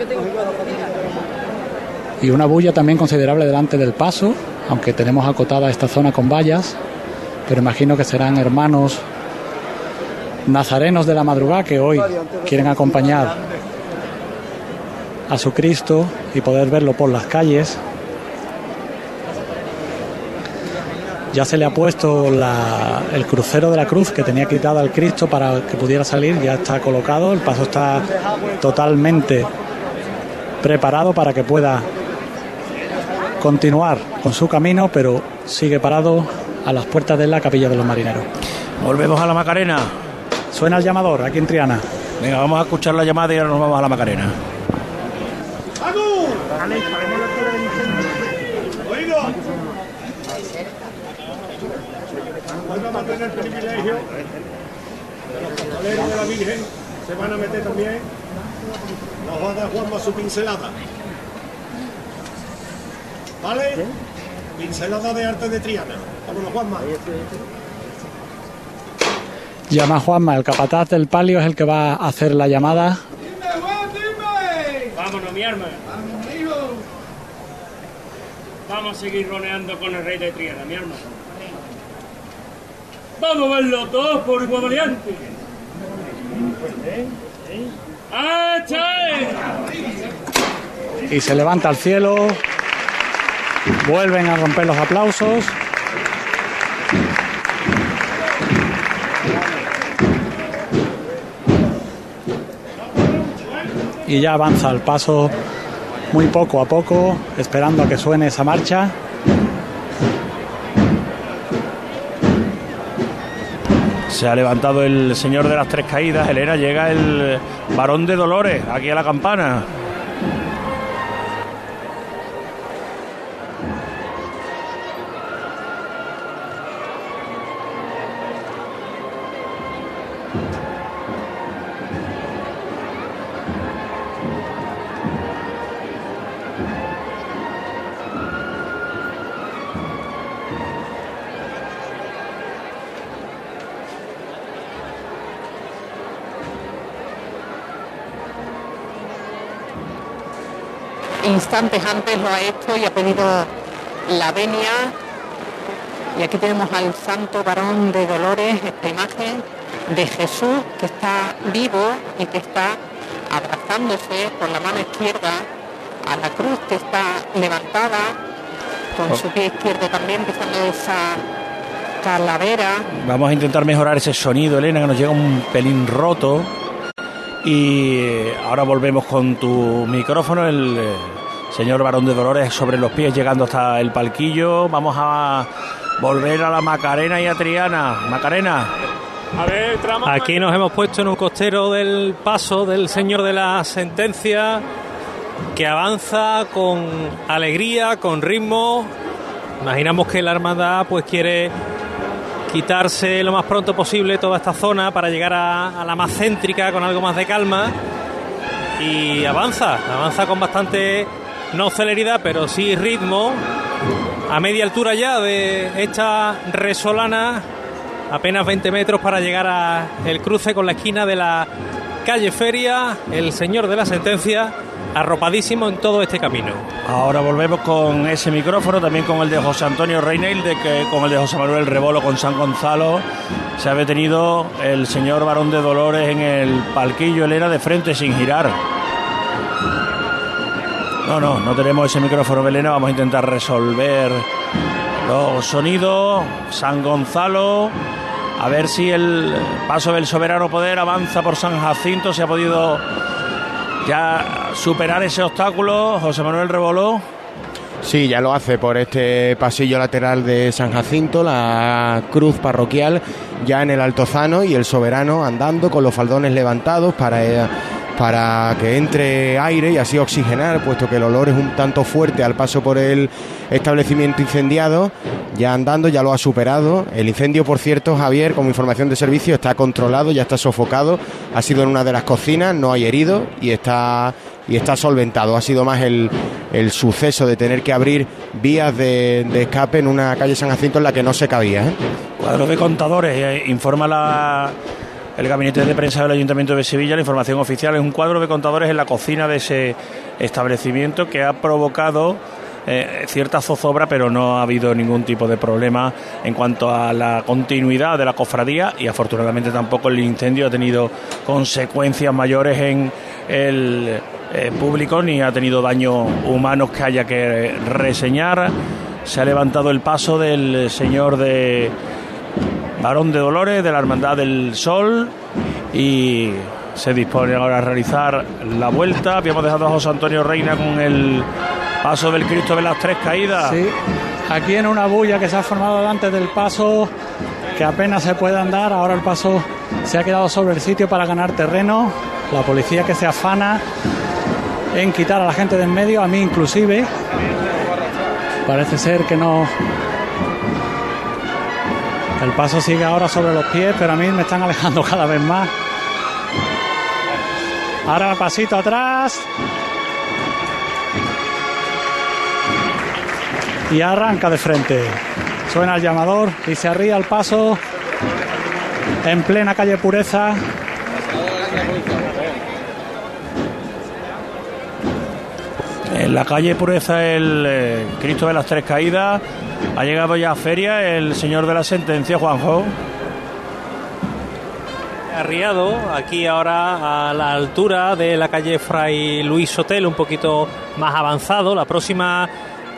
Y una bulla también considerable delante del paso, aunque tenemos acotada esta zona con vallas, pero imagino que serán hermanos nazarenos de la madrugada que hoy quieren acompañar a su Cristo y poder verlo por las calles. Ya se le ha puesto la- el crucero de la cruz que tenía quitada al Cristo para que pudiera salir, ya está colocado, el paso está totalmente preparado para que pueda continuar con su camino, pero sigue parado a las puertas de la capilla de los marineros. Volvemos a la Macarena. Suena el llamador aquí en Triana. Venga, vamos a escuchar la llamada y ahora nos vamos a la Macarena. A mantener el privilegio. Los costaleros de la Virgen se van a meter también. Nos va a dar Juanma su pincelada. ¿Vale? Pincelada de arte de Triana. Vámonos, Juanma. Llama Juanma, el capataz del palio es el que va a hacer la llamada. Vámonos, mi arma. Vamos a seguir roneando con el rey de Triana, mi arma. Vamos a verlo todos por igual variante. ¡Ache! y se levanta al cielo. Vuelven a romper los aplausos. Y ya avanza el paso muy poco a poco, esperando a que suene esa marcha. Se ha levantado el señor de las tres caídas, Elena, llega el varón de Dolores, aquí a la campana. Instantes antes lo ha hecho y ha pedido la venia. Y aquí tenemos al santo varón de Dolores, esta imagen de Jesús que está vivo y que está abrazándose con la mano izquierda a la cruz que está levantada, con Oh. su pie izquierdo también pisando esa calavera. Vamos a intentar mejorar ese sonido, Elena, que nos llega un pelín roto. Y eh, ahora volvemos con tu micrófono, el eh, señor Barón de Dolores sobre los pies llegando hasta el palquillo. Vamos a volver a la Macarena y a Triana. Macarena. A ver, tramo. Aquí nos hemos puesto en un costero del paso del señor de la sentencia que avanza con alegría, con ritmo. Imaginamos que la hermandad pues quiere quitarse lo más pronto posible toda esta zona para llegar a, a la más céntrica con algo más de calma y avanza, avanza con bastante no celeridad, pero sí ritmo a media altura ya de esta resolana apenas 20 metros para llegar a el cruce con la esquina de la calle Feria, el señor de la sentencia arropadísimo en todo este camino. Ahora volvemos con ese micrófono, también con el de José Antonio Reinel, de que con el de José Manuel Rebolo con San Gonzalo. Se ha detenido el señor Barón de Dolores en el palquillo Elena de frente sin girar. No, no, no tenemos ese micrófono, Belena. Vamos a intentar resolver los sonidos. San Gonzalo. A ver si el paso del soberano poder avanza por San Jacinto. Se ha podido ya superar ese obstáculo. José Manuel Reboló. Sí, ya lo hace por este pasillo lateral de San Jacinto, la cruz parroquial ya en el Altozano y el soberano andando con los faldones levantados para, eh, para que entre aire y así oxigenar, puesto que el olor es un tanto fuerte al paso por el establecimiento incendiado. Ya andando, ya lo ha superado. El incendio, por cierto, Javier, como información de servicio, está controlado, ya está sofocado. Ha sido en una de las cocinas, no hay herido y está y está solventado. Ha sido más el, el suceso de tener que abrir vías de, escape en una calle San Jacinto en la que no se cabía. ¿eh? Cuadro de contadores, eh, informa la, el gabinete de prensa del Ayuntamiento de Sevilla, la información oficial es un cuadro de contadores en la cocina de ese establecimiento que ha provocado eh, cierta zozobra, pero no ha habido ningún tipo de problema en cuanto a la continuidad de la cofradía y afortunadamente tampoco el incendio ha tenido consecuencias mayores en el eh, público ni ha tenido daños humanos que haya que reseñar. Se ha levantado el paso del señor de Varón de Dolores de la Hermandad del Sol y se dispone ahora a realizar la vuelta. Habíamos dejado a José Antonio Reina con el paso del Cristo de las Tres Caídas. Sí, aquí en una bulla que se ha formado delante del paso, que apenas se puede andar, ahora el paso se ha quedado sobre el sitio para ganar terreno. La policía que se afana en quitar a la gente de en medio, a mí inclusive. Parece ser que no. El paso sigue ahora sobre los pies, pero a mí me están alejando cada vez más. Ahora pasito atrás. Y arranca de frente. Suena el llamador y se arría el paso en plena calle Pureza. En la calle Pureza el eh, Cristo de las Tres Caídas. Ha llegado ya a feria el señor de la sentencia, Juanjo. Arriado, aquí ahora a la altura de la calle Fray Luis Hotel, un poquito más avanzado. La próxima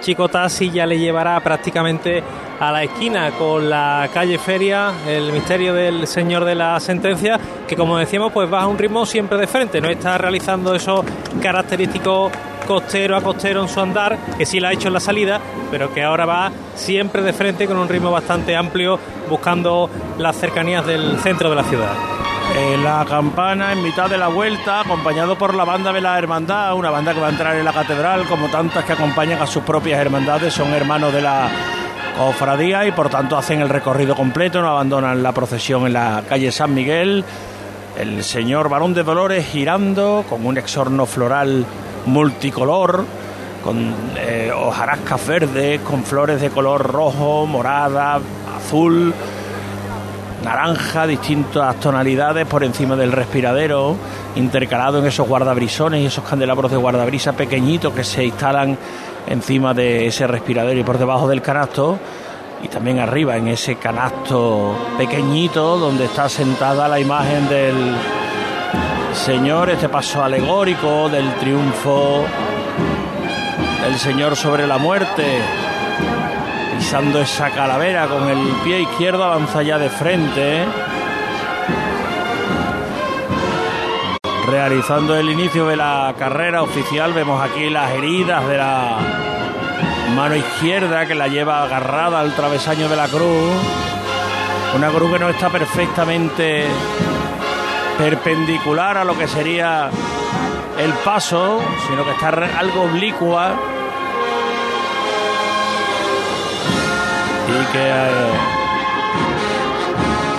chicotasi ya le llevará prácticamente a la esquina con la calle Feria, el misterio del señor de la sentencia, que como decíamos, pues va a un ritmo siempre de frente, no está realizando esos característicos costero a costero en su andar, que sí la ha hecho en la salida, pero que ahora va siempre de frente con un ritmo bastante amplio, buscando las cercanías del centro de la ciudad. La campana en mitad de la vuelta, acompañado por la banda de la hermandad, una banda que va a entrar en la catedral, como tantas que acompañan a sus propias hermandades, son hermanos de la cofradía y por tanto hacen el recorrido completo, no abandonan la procesión en la calle San Miguel. El señor Barón de Dolores girando con un exorno floral multicolor, con eh, hojarascas verdes, con flores de color rojo, morada, azul naranja, distintas tonalidades por encima del respiradero, intercalado en esos guardabrisones y esos candelabros de guardabrisa pequeñitos que se instalan encima de ese respiradero y por debajo del canasto y también arriba en ese canasto pequeñito donde está sentada la imagen del Señor, este paso alegórico del triunfo del Señor sobre la muerte, pisando esa calavera con el pie izquierdo, avanza ya de frente, realizando el inicio de la carrera oficial, vemos aquí las heridas de la mano izquierda que la lleva agarrada al travesaño de la cruz, una cruz que no está perfectamente perpendicular a lo que sería el paso, sino que está algo oblicua y que eh,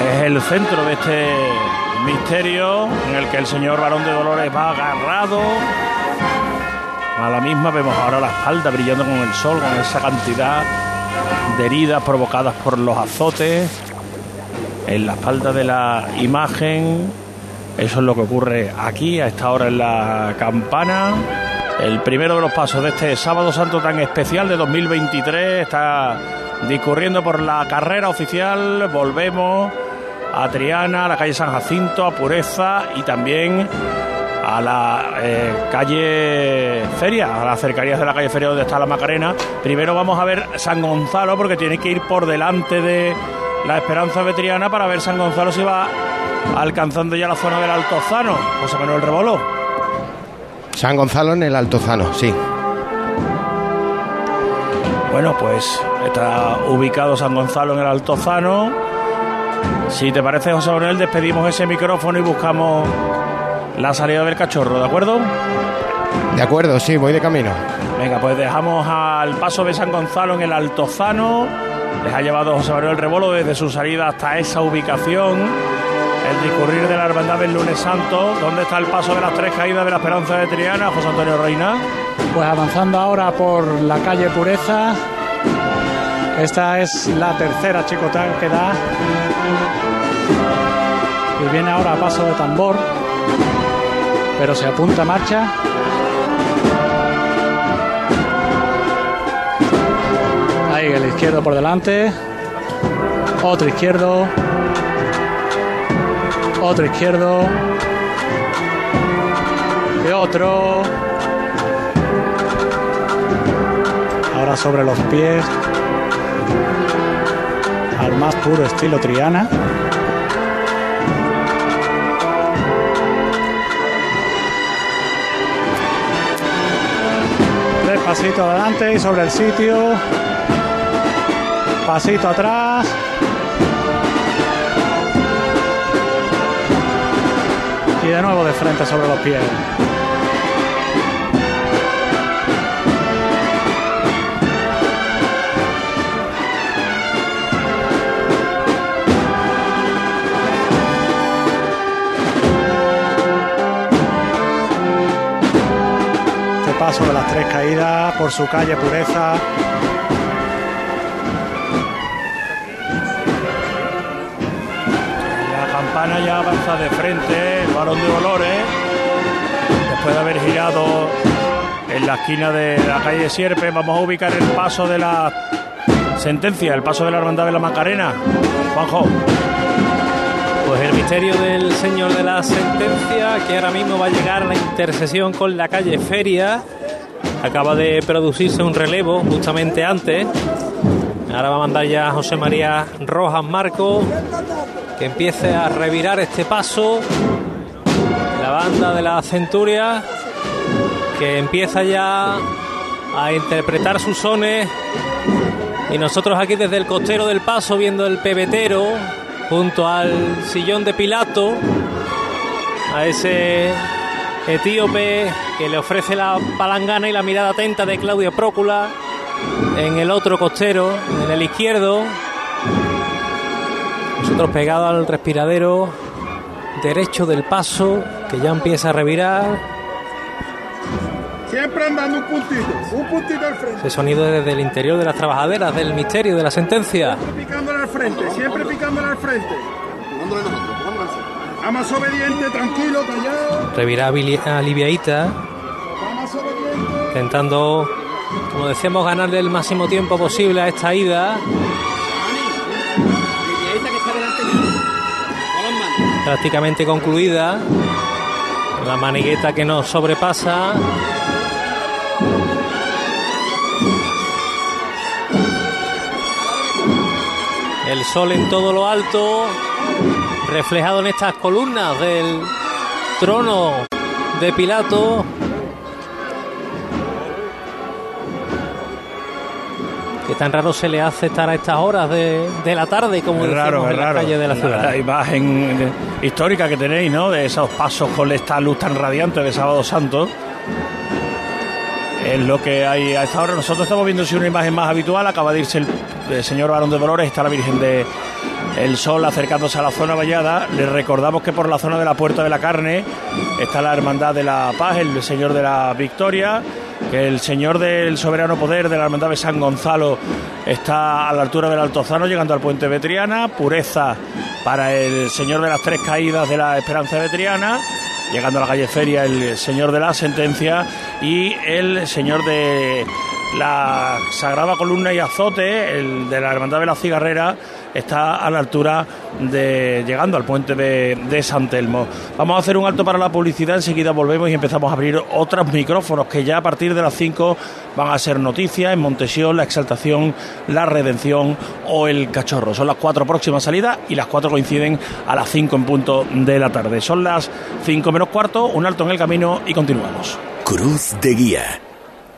es el centro de este misterio en el que el señor varón de Dolores va agarrado a la misma. Vemos ahora la espalda brillando con el sol, con esa cantidad de heridas provocadas por los azotes en la espalda de la imagen eso es lo que ocurre aquí a esta hora en la campana. El primero de los pasos de este sábado santo tan especial de 2023 está discurriendo por la carrera oficial. Volvemos a Triana, a la calle San Jacinto, a Pureza y también a la eh, calle Feria, a las cercanías de la calle Feria donde está la Macarena. Primero vamos a ver San Gonzalo porque tiene que ir por delante de la Esperanza de Triana para ver San Gonzalo si va alcanzando ya la zona del Altozano. José Manuel Rebolo. San Gonzalo en el Altozano, sí. Bueno, pues está ubicado San Gonzalo en el Altozano. Si te parece, José Manuel, despedimos ese micrófono y buscamos la salida del cachorro, ¿de acuerdo? De acuerdo, sí, voy de camino. Venga, pues dejamos al paso de San Gonzalo en el Altozano. Les ha llevado José Manuel Rebolo desde su salida hasta esa ubicación el discurrir de la hermandad del lunes santo. ¿Dónde está el paso de las tres caídas de la esperanza de Triana, José Antonio Reina? Pues avanzando ahora por la calle Pureza. Esta es la tercera chicotada que da. Y viene ahora a paso de tambor. Pero se apunta a marcha. Ahí el izquierdo por delante. Otro izquierdo otro izquierdo, de otro, ahora sobre los pies, al más puro estilo Triana. Pasito adelante y sobre el sitio. Pasito atrás. Y de nuevo de frente sobre los pies. Este paso de las tres caídas por su calle Pureza campana ya avanza de frente, balón de Dolores, después de haber girado en la esquina de la calle Sierpe, vamos a ubicar el paso de la sentencia, el paso de la hermandad de la Macarena. Juanjo. Pues el misterio del señor de la sentencia, que ahora mismo va a llegar a la intersección con la calle Feria. Acaba de producirse un relevo justamente antes. Ahora va a mandar ya José María Rojas Marco que empiece a revirar este paso. Banda de la Centuria que empieza ya a interpretar sus sones. Y nosotros aquí desde el costero del paso viendo el pebetero junto al sillón de Pilato, a ese etíope que le ofrece la palangana y la mirada atenta de Claudio Prócula en el otro costero, en el izquierdo, nosotros pegados al respiradero derecho del paso, que ya empieza a revirar. Siempre andando un puntito, un puntito al frente. Ese sonido desde el interior de las trabajaderas, del misterio, de la sentencia. Siempre picándole al frente, siempre picándole al frente. Vamos obediente, tranquilo, callado. Revirá aliviadita. Intentando, como decíamos, ganarle el máximo tiempo posible a esta ida. Prácticamente concluida. La manigueta que nos sobrepasa. El sol en todo lo alto, reflejado en estas columnas del trono de Pilato. Que tan raro se le hace estar a estas horas de, de la tarde, como Es raro, decimos es en la calle de la ciudad. La imagen histórica que tenéis, ¿no? De esos pasos con esta luz tan radiante de Sábado Santo. Es lo que hay a esta hora. Nosotros estamos viendo si una imagen más habitual. Acaba de irse el, el señor Barón de Dolores. Está la Virgen de el Sol acercándose a la zona vallada. Les recordamos que por la zona de la Puerta de la Carne está la Hermandad de la Paz, el Señor de la Victoria. El Señor del Soberano Poder de la Hermandad de San Gonzalo está a la altura del Altozano, llegando al puente Vetriana. Pureza para el Señor de las Tres Caídas de la Esperanza Vetriana llegando a la calle Feria el señor de la sentencia y el señor de la Sagrada Columna y Azote, el de la Hermandad de la Cigarrera, está a la altura de llegando al puente de, San Telmo. Vamos a hacer un alto para la publicidad, enseguida volvemos y empezamos a abrir otros micrófonos que ya a partir de las 5 van a ser noticias en Montesión, la Exaltación, la Redención o el Cachorro. Son las cuatro próximas salidas y las cuatro coinciden a las 5 en punto de la tarde. Son las 5 menos cuarto, un alto en el camino y continuamos. Cruz de Guía.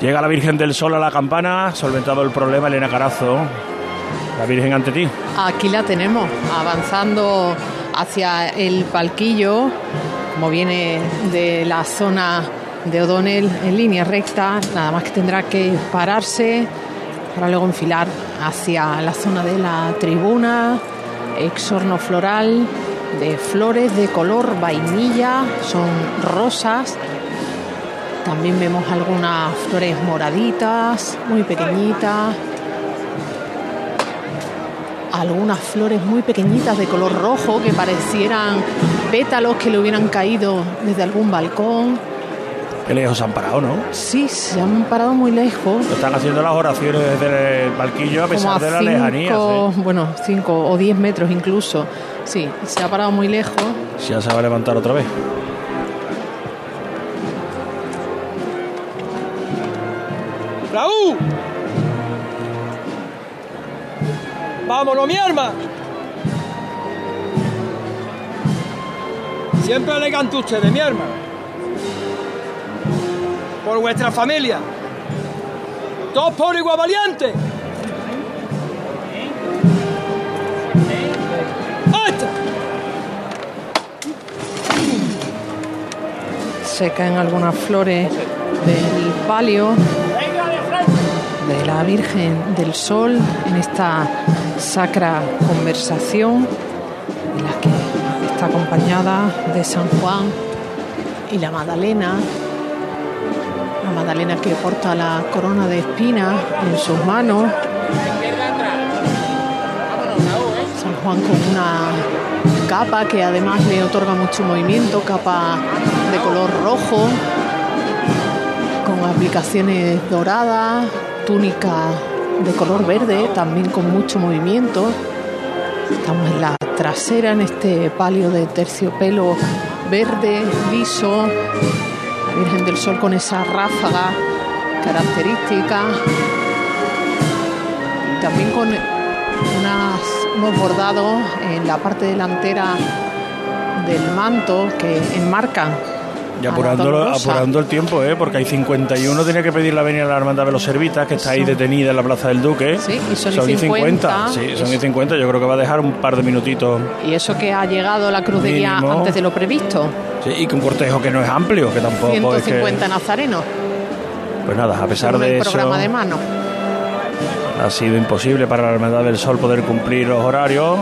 Llega la Virgen del Sol a la campana, solventado el problema, Elena Carazo. La Virgen ante ti. Aquí la tenemos, avanzando hacia el palquillo, como viene de la zona de O'Donnell en línea recta, nada más que tendrá que pararse para luego enfilar hacia la zona de la tribuna, exorno floral de flores de color vainilla, son rosas. También vemos algunas flores moraditas, muy pequeñitas. Algunas flores muy pequeñitas de color rojo que parecieran pétalos que le hubieran caído desde algún balcón. Qué lejos se han parado, ¿no? Sí, se han parado muy lejos. Están haciendo las oraciones desde el palquillo a pesar como de la cinco, lejanía. ¿sí? Bueno, 5 o 10 metros incluso. Sí, se ha parado muy lejos. Ya se va a levantar otra vez. ¡Vámonos, mi arma! Siempre elegante ustedes, mi arma. Por vuestra familia. Todos por igual valiente. ¡Alto! Se caen algunas flores del palio. De la Virgen del Sol en esta sacra conversación en la que está acompañada de San Juan y la Magdalena. La Magdalena que porta la corona de espinas en sus manos. San Juan con una capa que además le otorga mucho movimiento, capa de color rojo, con aplicaciones doradas, túnica de color verde, también con mucho movimiento. Estamos en la trasera, en este palio de terciopelo verde, liso, Virgen del Sol con esa ráfaga característica. Y también con unas, unos bordados en la parte delantera del manto que enmarcan Y apurando, apurando el tiempo, ¿eh? porque hay 51, tiene que pedir la venia a la Hermandad de los Servitas, que está ahí detenida en la Plaza del Duque. Sí, y son y 50. Sí, son y 50. Yo creo que va a dejar un par de minutitos. Y eso que ha llegado la cruz de guía antes de lo previsto. Sí, y con un cortejo que no es amplio, que tampoco es que. 150 nazarenos, Pues nada, a pesar según de el eso, programa de mano. ha sido imposible para la Hermandad del Sol poder cumplir los horarios.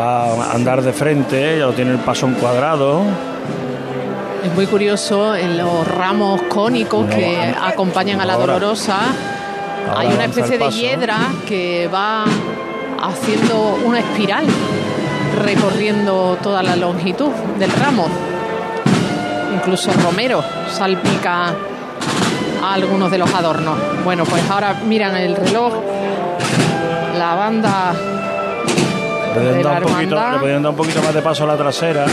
Va a andar de frente, ya lo tiene el paso encuadrado. Es muy curioso en los ramos cónicos que acompañan a la dolorosa. Hay una especie de hiedra que va haciendo una espiral recorriendo toda la longitud del ramo. Incluso Romero salpica a algunos de los adornos. Bueno, pues ahora miran el reloj. La banda Dar un poquito, le podían dar un poquito más de paso a la trasera.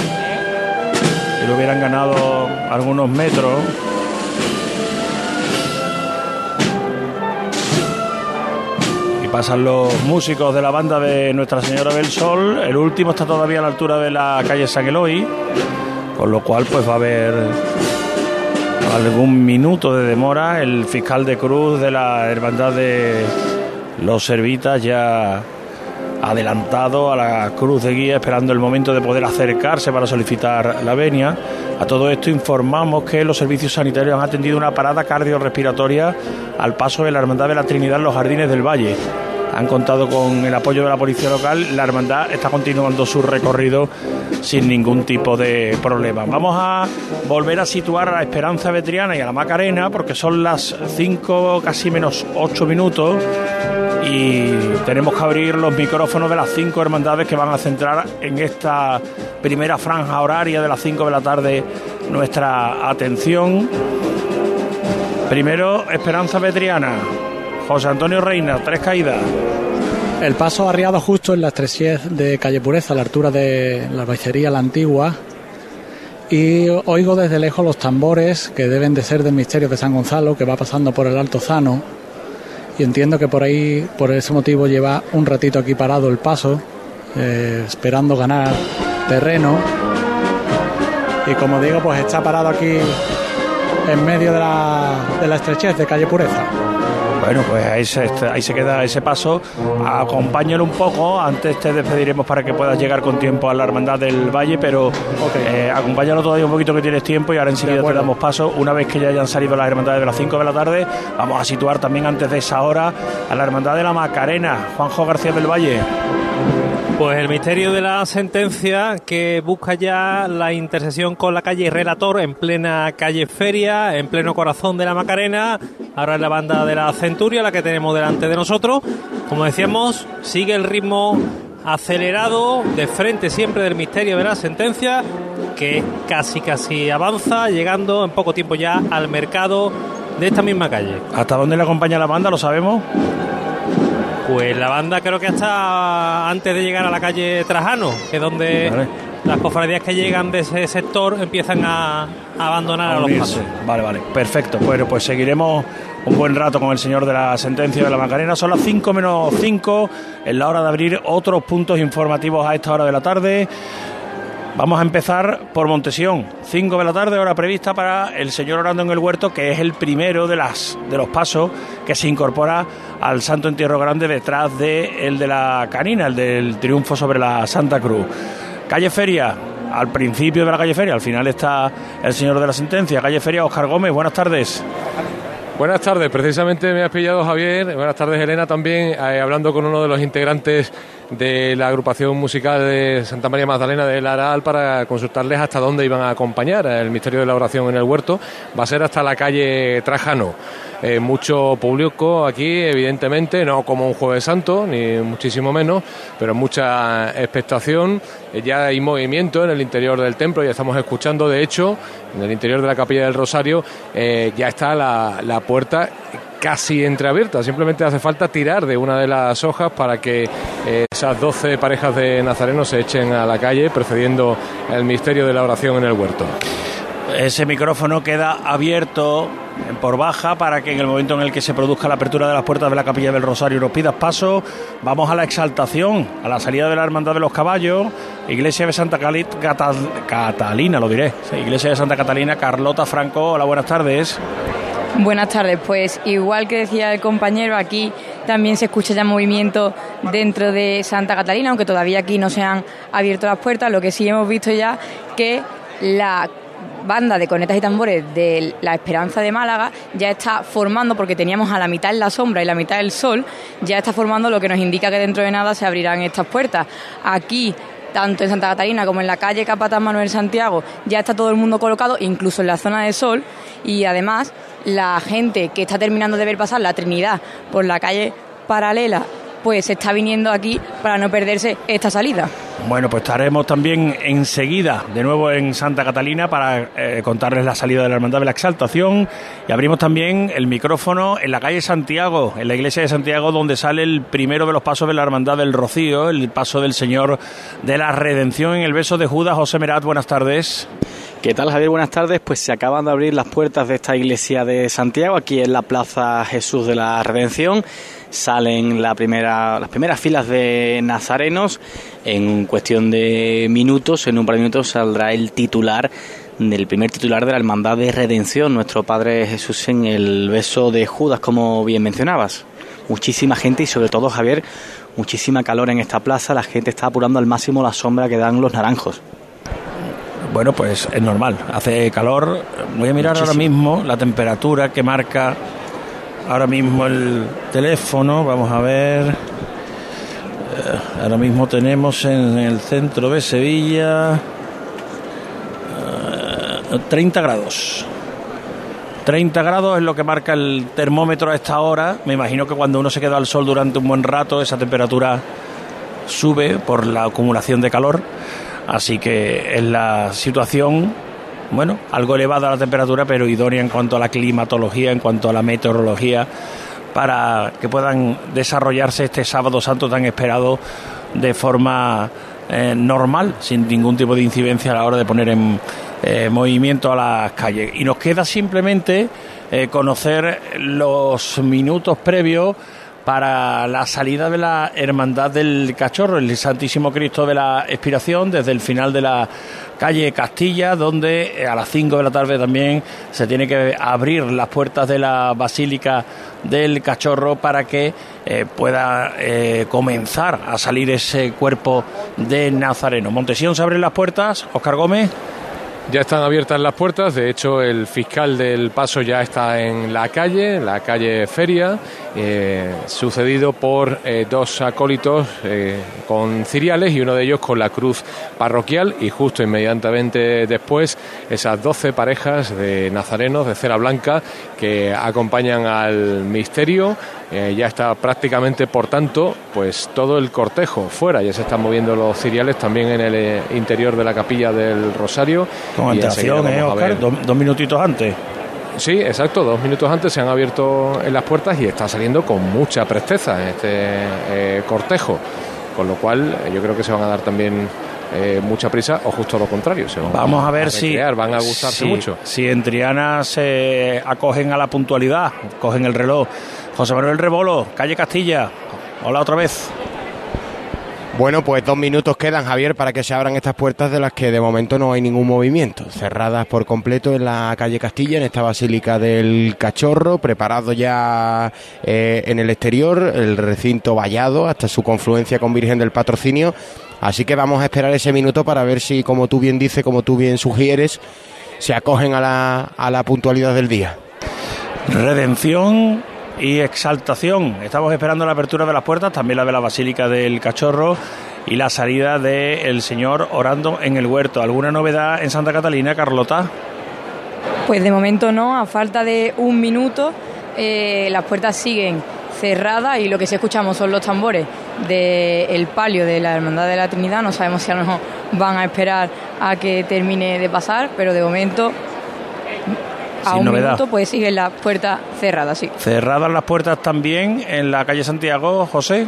Y le hubieran ganado algunos metros. Y pasan los músicos de la banda de Nuestra Señora del Sol. El último está todavía a la altura de la calle San Eloy. Con lo cual, pues va a haber algún minuto de demora. El fiscal de cruz de la Hermandad de los Servitas ya adelantado a la cruz de guía esperando el momento de poder acercarse para solicitar la venia. A todo esto informamos que los servicios sanitarios han atendido una parada cardiorrespiratoria al paso de la Hermandad de la Trinidad en los Jardines del Valle. Han contado con el apoyo de la policía local. La hermandad está continuando su recorrido sin ningún tipo de problema. Vamos a volver a situar a la Esperanza Vetriana y a la Macarena porque son las 5, casi menos 8 minutos y tenemos que abrir los micrófonos de las cinco hermandades que van a centrar en esta primera franja horaria de las 5 de la tarde nuestra atención. Primero, Esperanza Vetriana. José Antonio Reina, tres caídas. El paso arriado justo en la estrechez de Calle Pureza, a la altura de la albacería La Antigua. Y oigo desde lejos los tambores que deben de ser del misterio de San Gonzalo, que va pasando por el Alto Zano. Y entiendo que por ahí, por ese motivo, lleva un ratito aquí parado el paso, eh, esperando ganar terreno. Y como digo, pues está parado aquí en medio de la, de la estrechez de Calle Pureza. Bueno, pues ahí se, ahí se queda ese paso. Acompáñalo un poco. Antes te despediremos para que puedas llegar con tiempo a la Hermandad del Valle, pero eh, acompáñalo todavía un poquito que tienes tiempo y ahora enseguida te damos paso. Una vez que ya hayan salido las Hermandades de las 5 de la tarde, vamos a situar también antes de esa hora a la Hermandad de la Macarena. Juanjo García del Valle. Pues el misterio de la sentencia que busca ya la intersección con la calle Relator en plena calle Feria, en pleno corazón de la Macarena. Ahora es la banda de la Centuria la que tenemos delante de nosotros. Como decíamos, sigue el ritmo acelerado de frente siempre del misterio de la sentencia que casi casi avanza llegando en poco tiempo ya al mercado de esta misma calle. ¿Hasta dónde le acompaña la banda? ¿Lo sabemos? Pues la banda creo que hasta antes de llegar a la calle Trajano, que es donde Vale. las cofradías que llegan de ese sector empiezan a, a abandonar a, los pasos. Vale, vale, perfecto. Bueno, pues seguiremos un buen rato con el señor de la sentencia de la Macarena. Son las 5 menos 5, es la hora de abrir otros puntos informativos a esta hora de la tarde. Vamos a empezar por Montesión, 5 de la tarde, hora prevista para el señor orando en el huerto, que es el primero de, las, de los pasos que se incorpora al Santo Entierro Grande detrás de el de la Canina, el del triunfo sobre la Santa Cruz. Calle Feria, al principio de la calle Feria, al final está el señor de la sentencia. Calle Feria, Oscar Gómez, buenas tardes. Buenas tardes, precisamente me has pillado Javier, buenas tardes Elena también, eh, hablando con uno de los integrantes de la agrupación musical de Santa María Magdalena de Laral para consultarles hasta dónde iban a acompañar el misterio de la oración en el huerto. Va a ser hasta la calle Trajano. Eh, mucho público aquí, evidentemente, no como un Jueves Santo, ni muchísimo menos, pero mucha expectación. Eh, ya hay movimiento en el interior del templo, ya estamos escuchando, de hecho, en el interior de la capilla del Rosario, eh, ya está la, la puerta casi entreabierta. Simplemente hace falta tirar de una de las hojas para que esas 12 parejas de nazarenos se echen a la calle, precediendo el misterio de la oración en el huerto. Ese micrófono queda abierto por baja para que en el momento en el que se produzca la apertura de las puertas de la Capilla del Rosario nos pidas paso. Vamos a la exaltación, a la salida de la Hermandad de los Caballos, Iglesia de Santa Catalina, lo diré. Iglesia de Santa Catalina, Carlota Franco. Hola, buenas tardes. Buenas tardes, pues igual que decía el compañero, aquí también se escucha ya movimiento dentro de Santa Catalina, aunque todavía aquí no se han abierto las puertas, lo que sí hemos visto ya que la banda de conetas y tambores de La Esperanza de Málaga ya está formando, porque teníamos a la mitad en la sombra y la mitad el sol, ya está formando lo que nos indica que dentro de nada se abrirán estas puertas. Aquí tanto en Santa Catarina como en la calle Capataz Manuel Santiago, ya está todo el mundo colocado, incluso en la zona de sol, y además la gente que está terminando de ver pasar la Trinidad por la calle paralela pues está viniendo aquí para no perderse esta salida. Bueno, pues estaremos también enseguida de nuevo en Santa Catalina para eh, contarles la salida de la Hermandad de la Exaltación y abrimos también el micrófono en la calle Santiago, en la iglesia de Santiago, donde sale el primero de los pasos de la Hermandad del Rocío, el paso del Señor de la Redención en el beso de Judas. José Merat, buenas tardes. ¿Qué tal Javier? Buenas tardes. Pues se acaban de abrir las puertas de esta iglesia de Santiago, aquí en la Plaza Jesús de la Redención salen la primera, las primeras filas de nazarenos. En cuestión de minutos, en un par de minutos, saldrá el titular del primer titular de la Hermandad de Redención, nuestro Padre Jesús en el beso de Judas, como bien mencionabas. Muchísima gente y sobre todo, Javier, muchísima calor en esta plaza. La gente está apurando al máximo la sombra que dan los naranjos. Bueno, pues es normal, hace calor. Voy a mirar ahora mismo la temperatura que marca ahora mismo el teléfono, vamos a ver. Eh, ahora mismo tenemos en el centro de Sevilla 30 eh, grados. 30 grados es lo que marca el termómetro a esta hora. Me imagino que cuando uno se queda al sol durante un buen rato, esa temperatura sube por la acumulación de calor. Así que es la situación bueno, algo elevada la temperatura, pero idónea en cuanto a la climatología, en cuanto a la meteorología, para que puedan desarrollarse este sábado santo tan esperado de forma eh, normal, sin ningún tipo de incidencia a la hora de poner en eh, movimiento a las calles. Y nos queda simplemente eh, conocer los minutos previos para la salida de la Hermandad del Cachorro, el Santísimo Cristo de la Expiración, desde el final de la calle Castilla, donde eh, a las 5 de la tarde también se tiene que abrir las puertas de la Basílica del Cachorro para que eh, pueda eh, comenzar a salir ese cuerpo de Nazareno. Montesión se abren las puertas, Oscar Gómez. Ya están abiertas las puertas, de hecho el fiscal del paso ya está en la calle, la calle Feria, eh, sucedido por eh, dos acólitos eh, con ciriales y uno de ellos con la cruz parroquial. Y justo inmediatamente después esas doce parejas de nazarenos de cera blanca que acompañan al misterio eh, ya está prácticamente, por tanto, pues todo el cortejo fuera. Ya se están moviendo los ciriales también en el eh, interior de la capilla del Rosario. Con antelación, ¿eh, Oscar? Dos, minutitos antes. Sí, exacto, dos minutos antes se han abierto en las puertas y está saliendo con mucha presteza este eh, cortejo, con lo cual yo creo que se van a dar también mucha prisa o justo lo contrario. Vamos a, ver si van a gustarse mucho. Si en Triana se acogen a la puntualidad, cogen el reloj José Manuel Rebolo, calle Castilla. Hola otra vez. Bueno, pues dos minutos quedan, Javier, para que se abran estas puertas de las que de momento no hay ningún movimiento. Cerradas por completo en la calle Castilla, en esta Basílica del Cachorro, preparado ya eh, en el exterior, el recinto vallado hasta su confluencia con Virgen del Patrocinio. Así que vamos a esperar ese minuto para ver si, como tú bien dices, como tú bien sugieres, se acogen a la, a la puntualidad del día. Redención y exaltación. Estamos esperando la apertura de las puertas, también la de la Basílica del Cachorro y la salida del señor orando en el huerto. ¿Alguna novedad en Santa Catalina, Carlota? Pues de momento no, a falta de un minuto eh, las puertas siguen cerradas y lo que sí escuchamos son los tambores del palio de la Hermandad de la Trinidad. No sabemos si a lo mejor van a esperar a que termine de pasar, pero de momento a Sin un novedad. minuto pues siguen las puertas cerradas, sí. Cerradas las puertas también en la calle Santiago, José.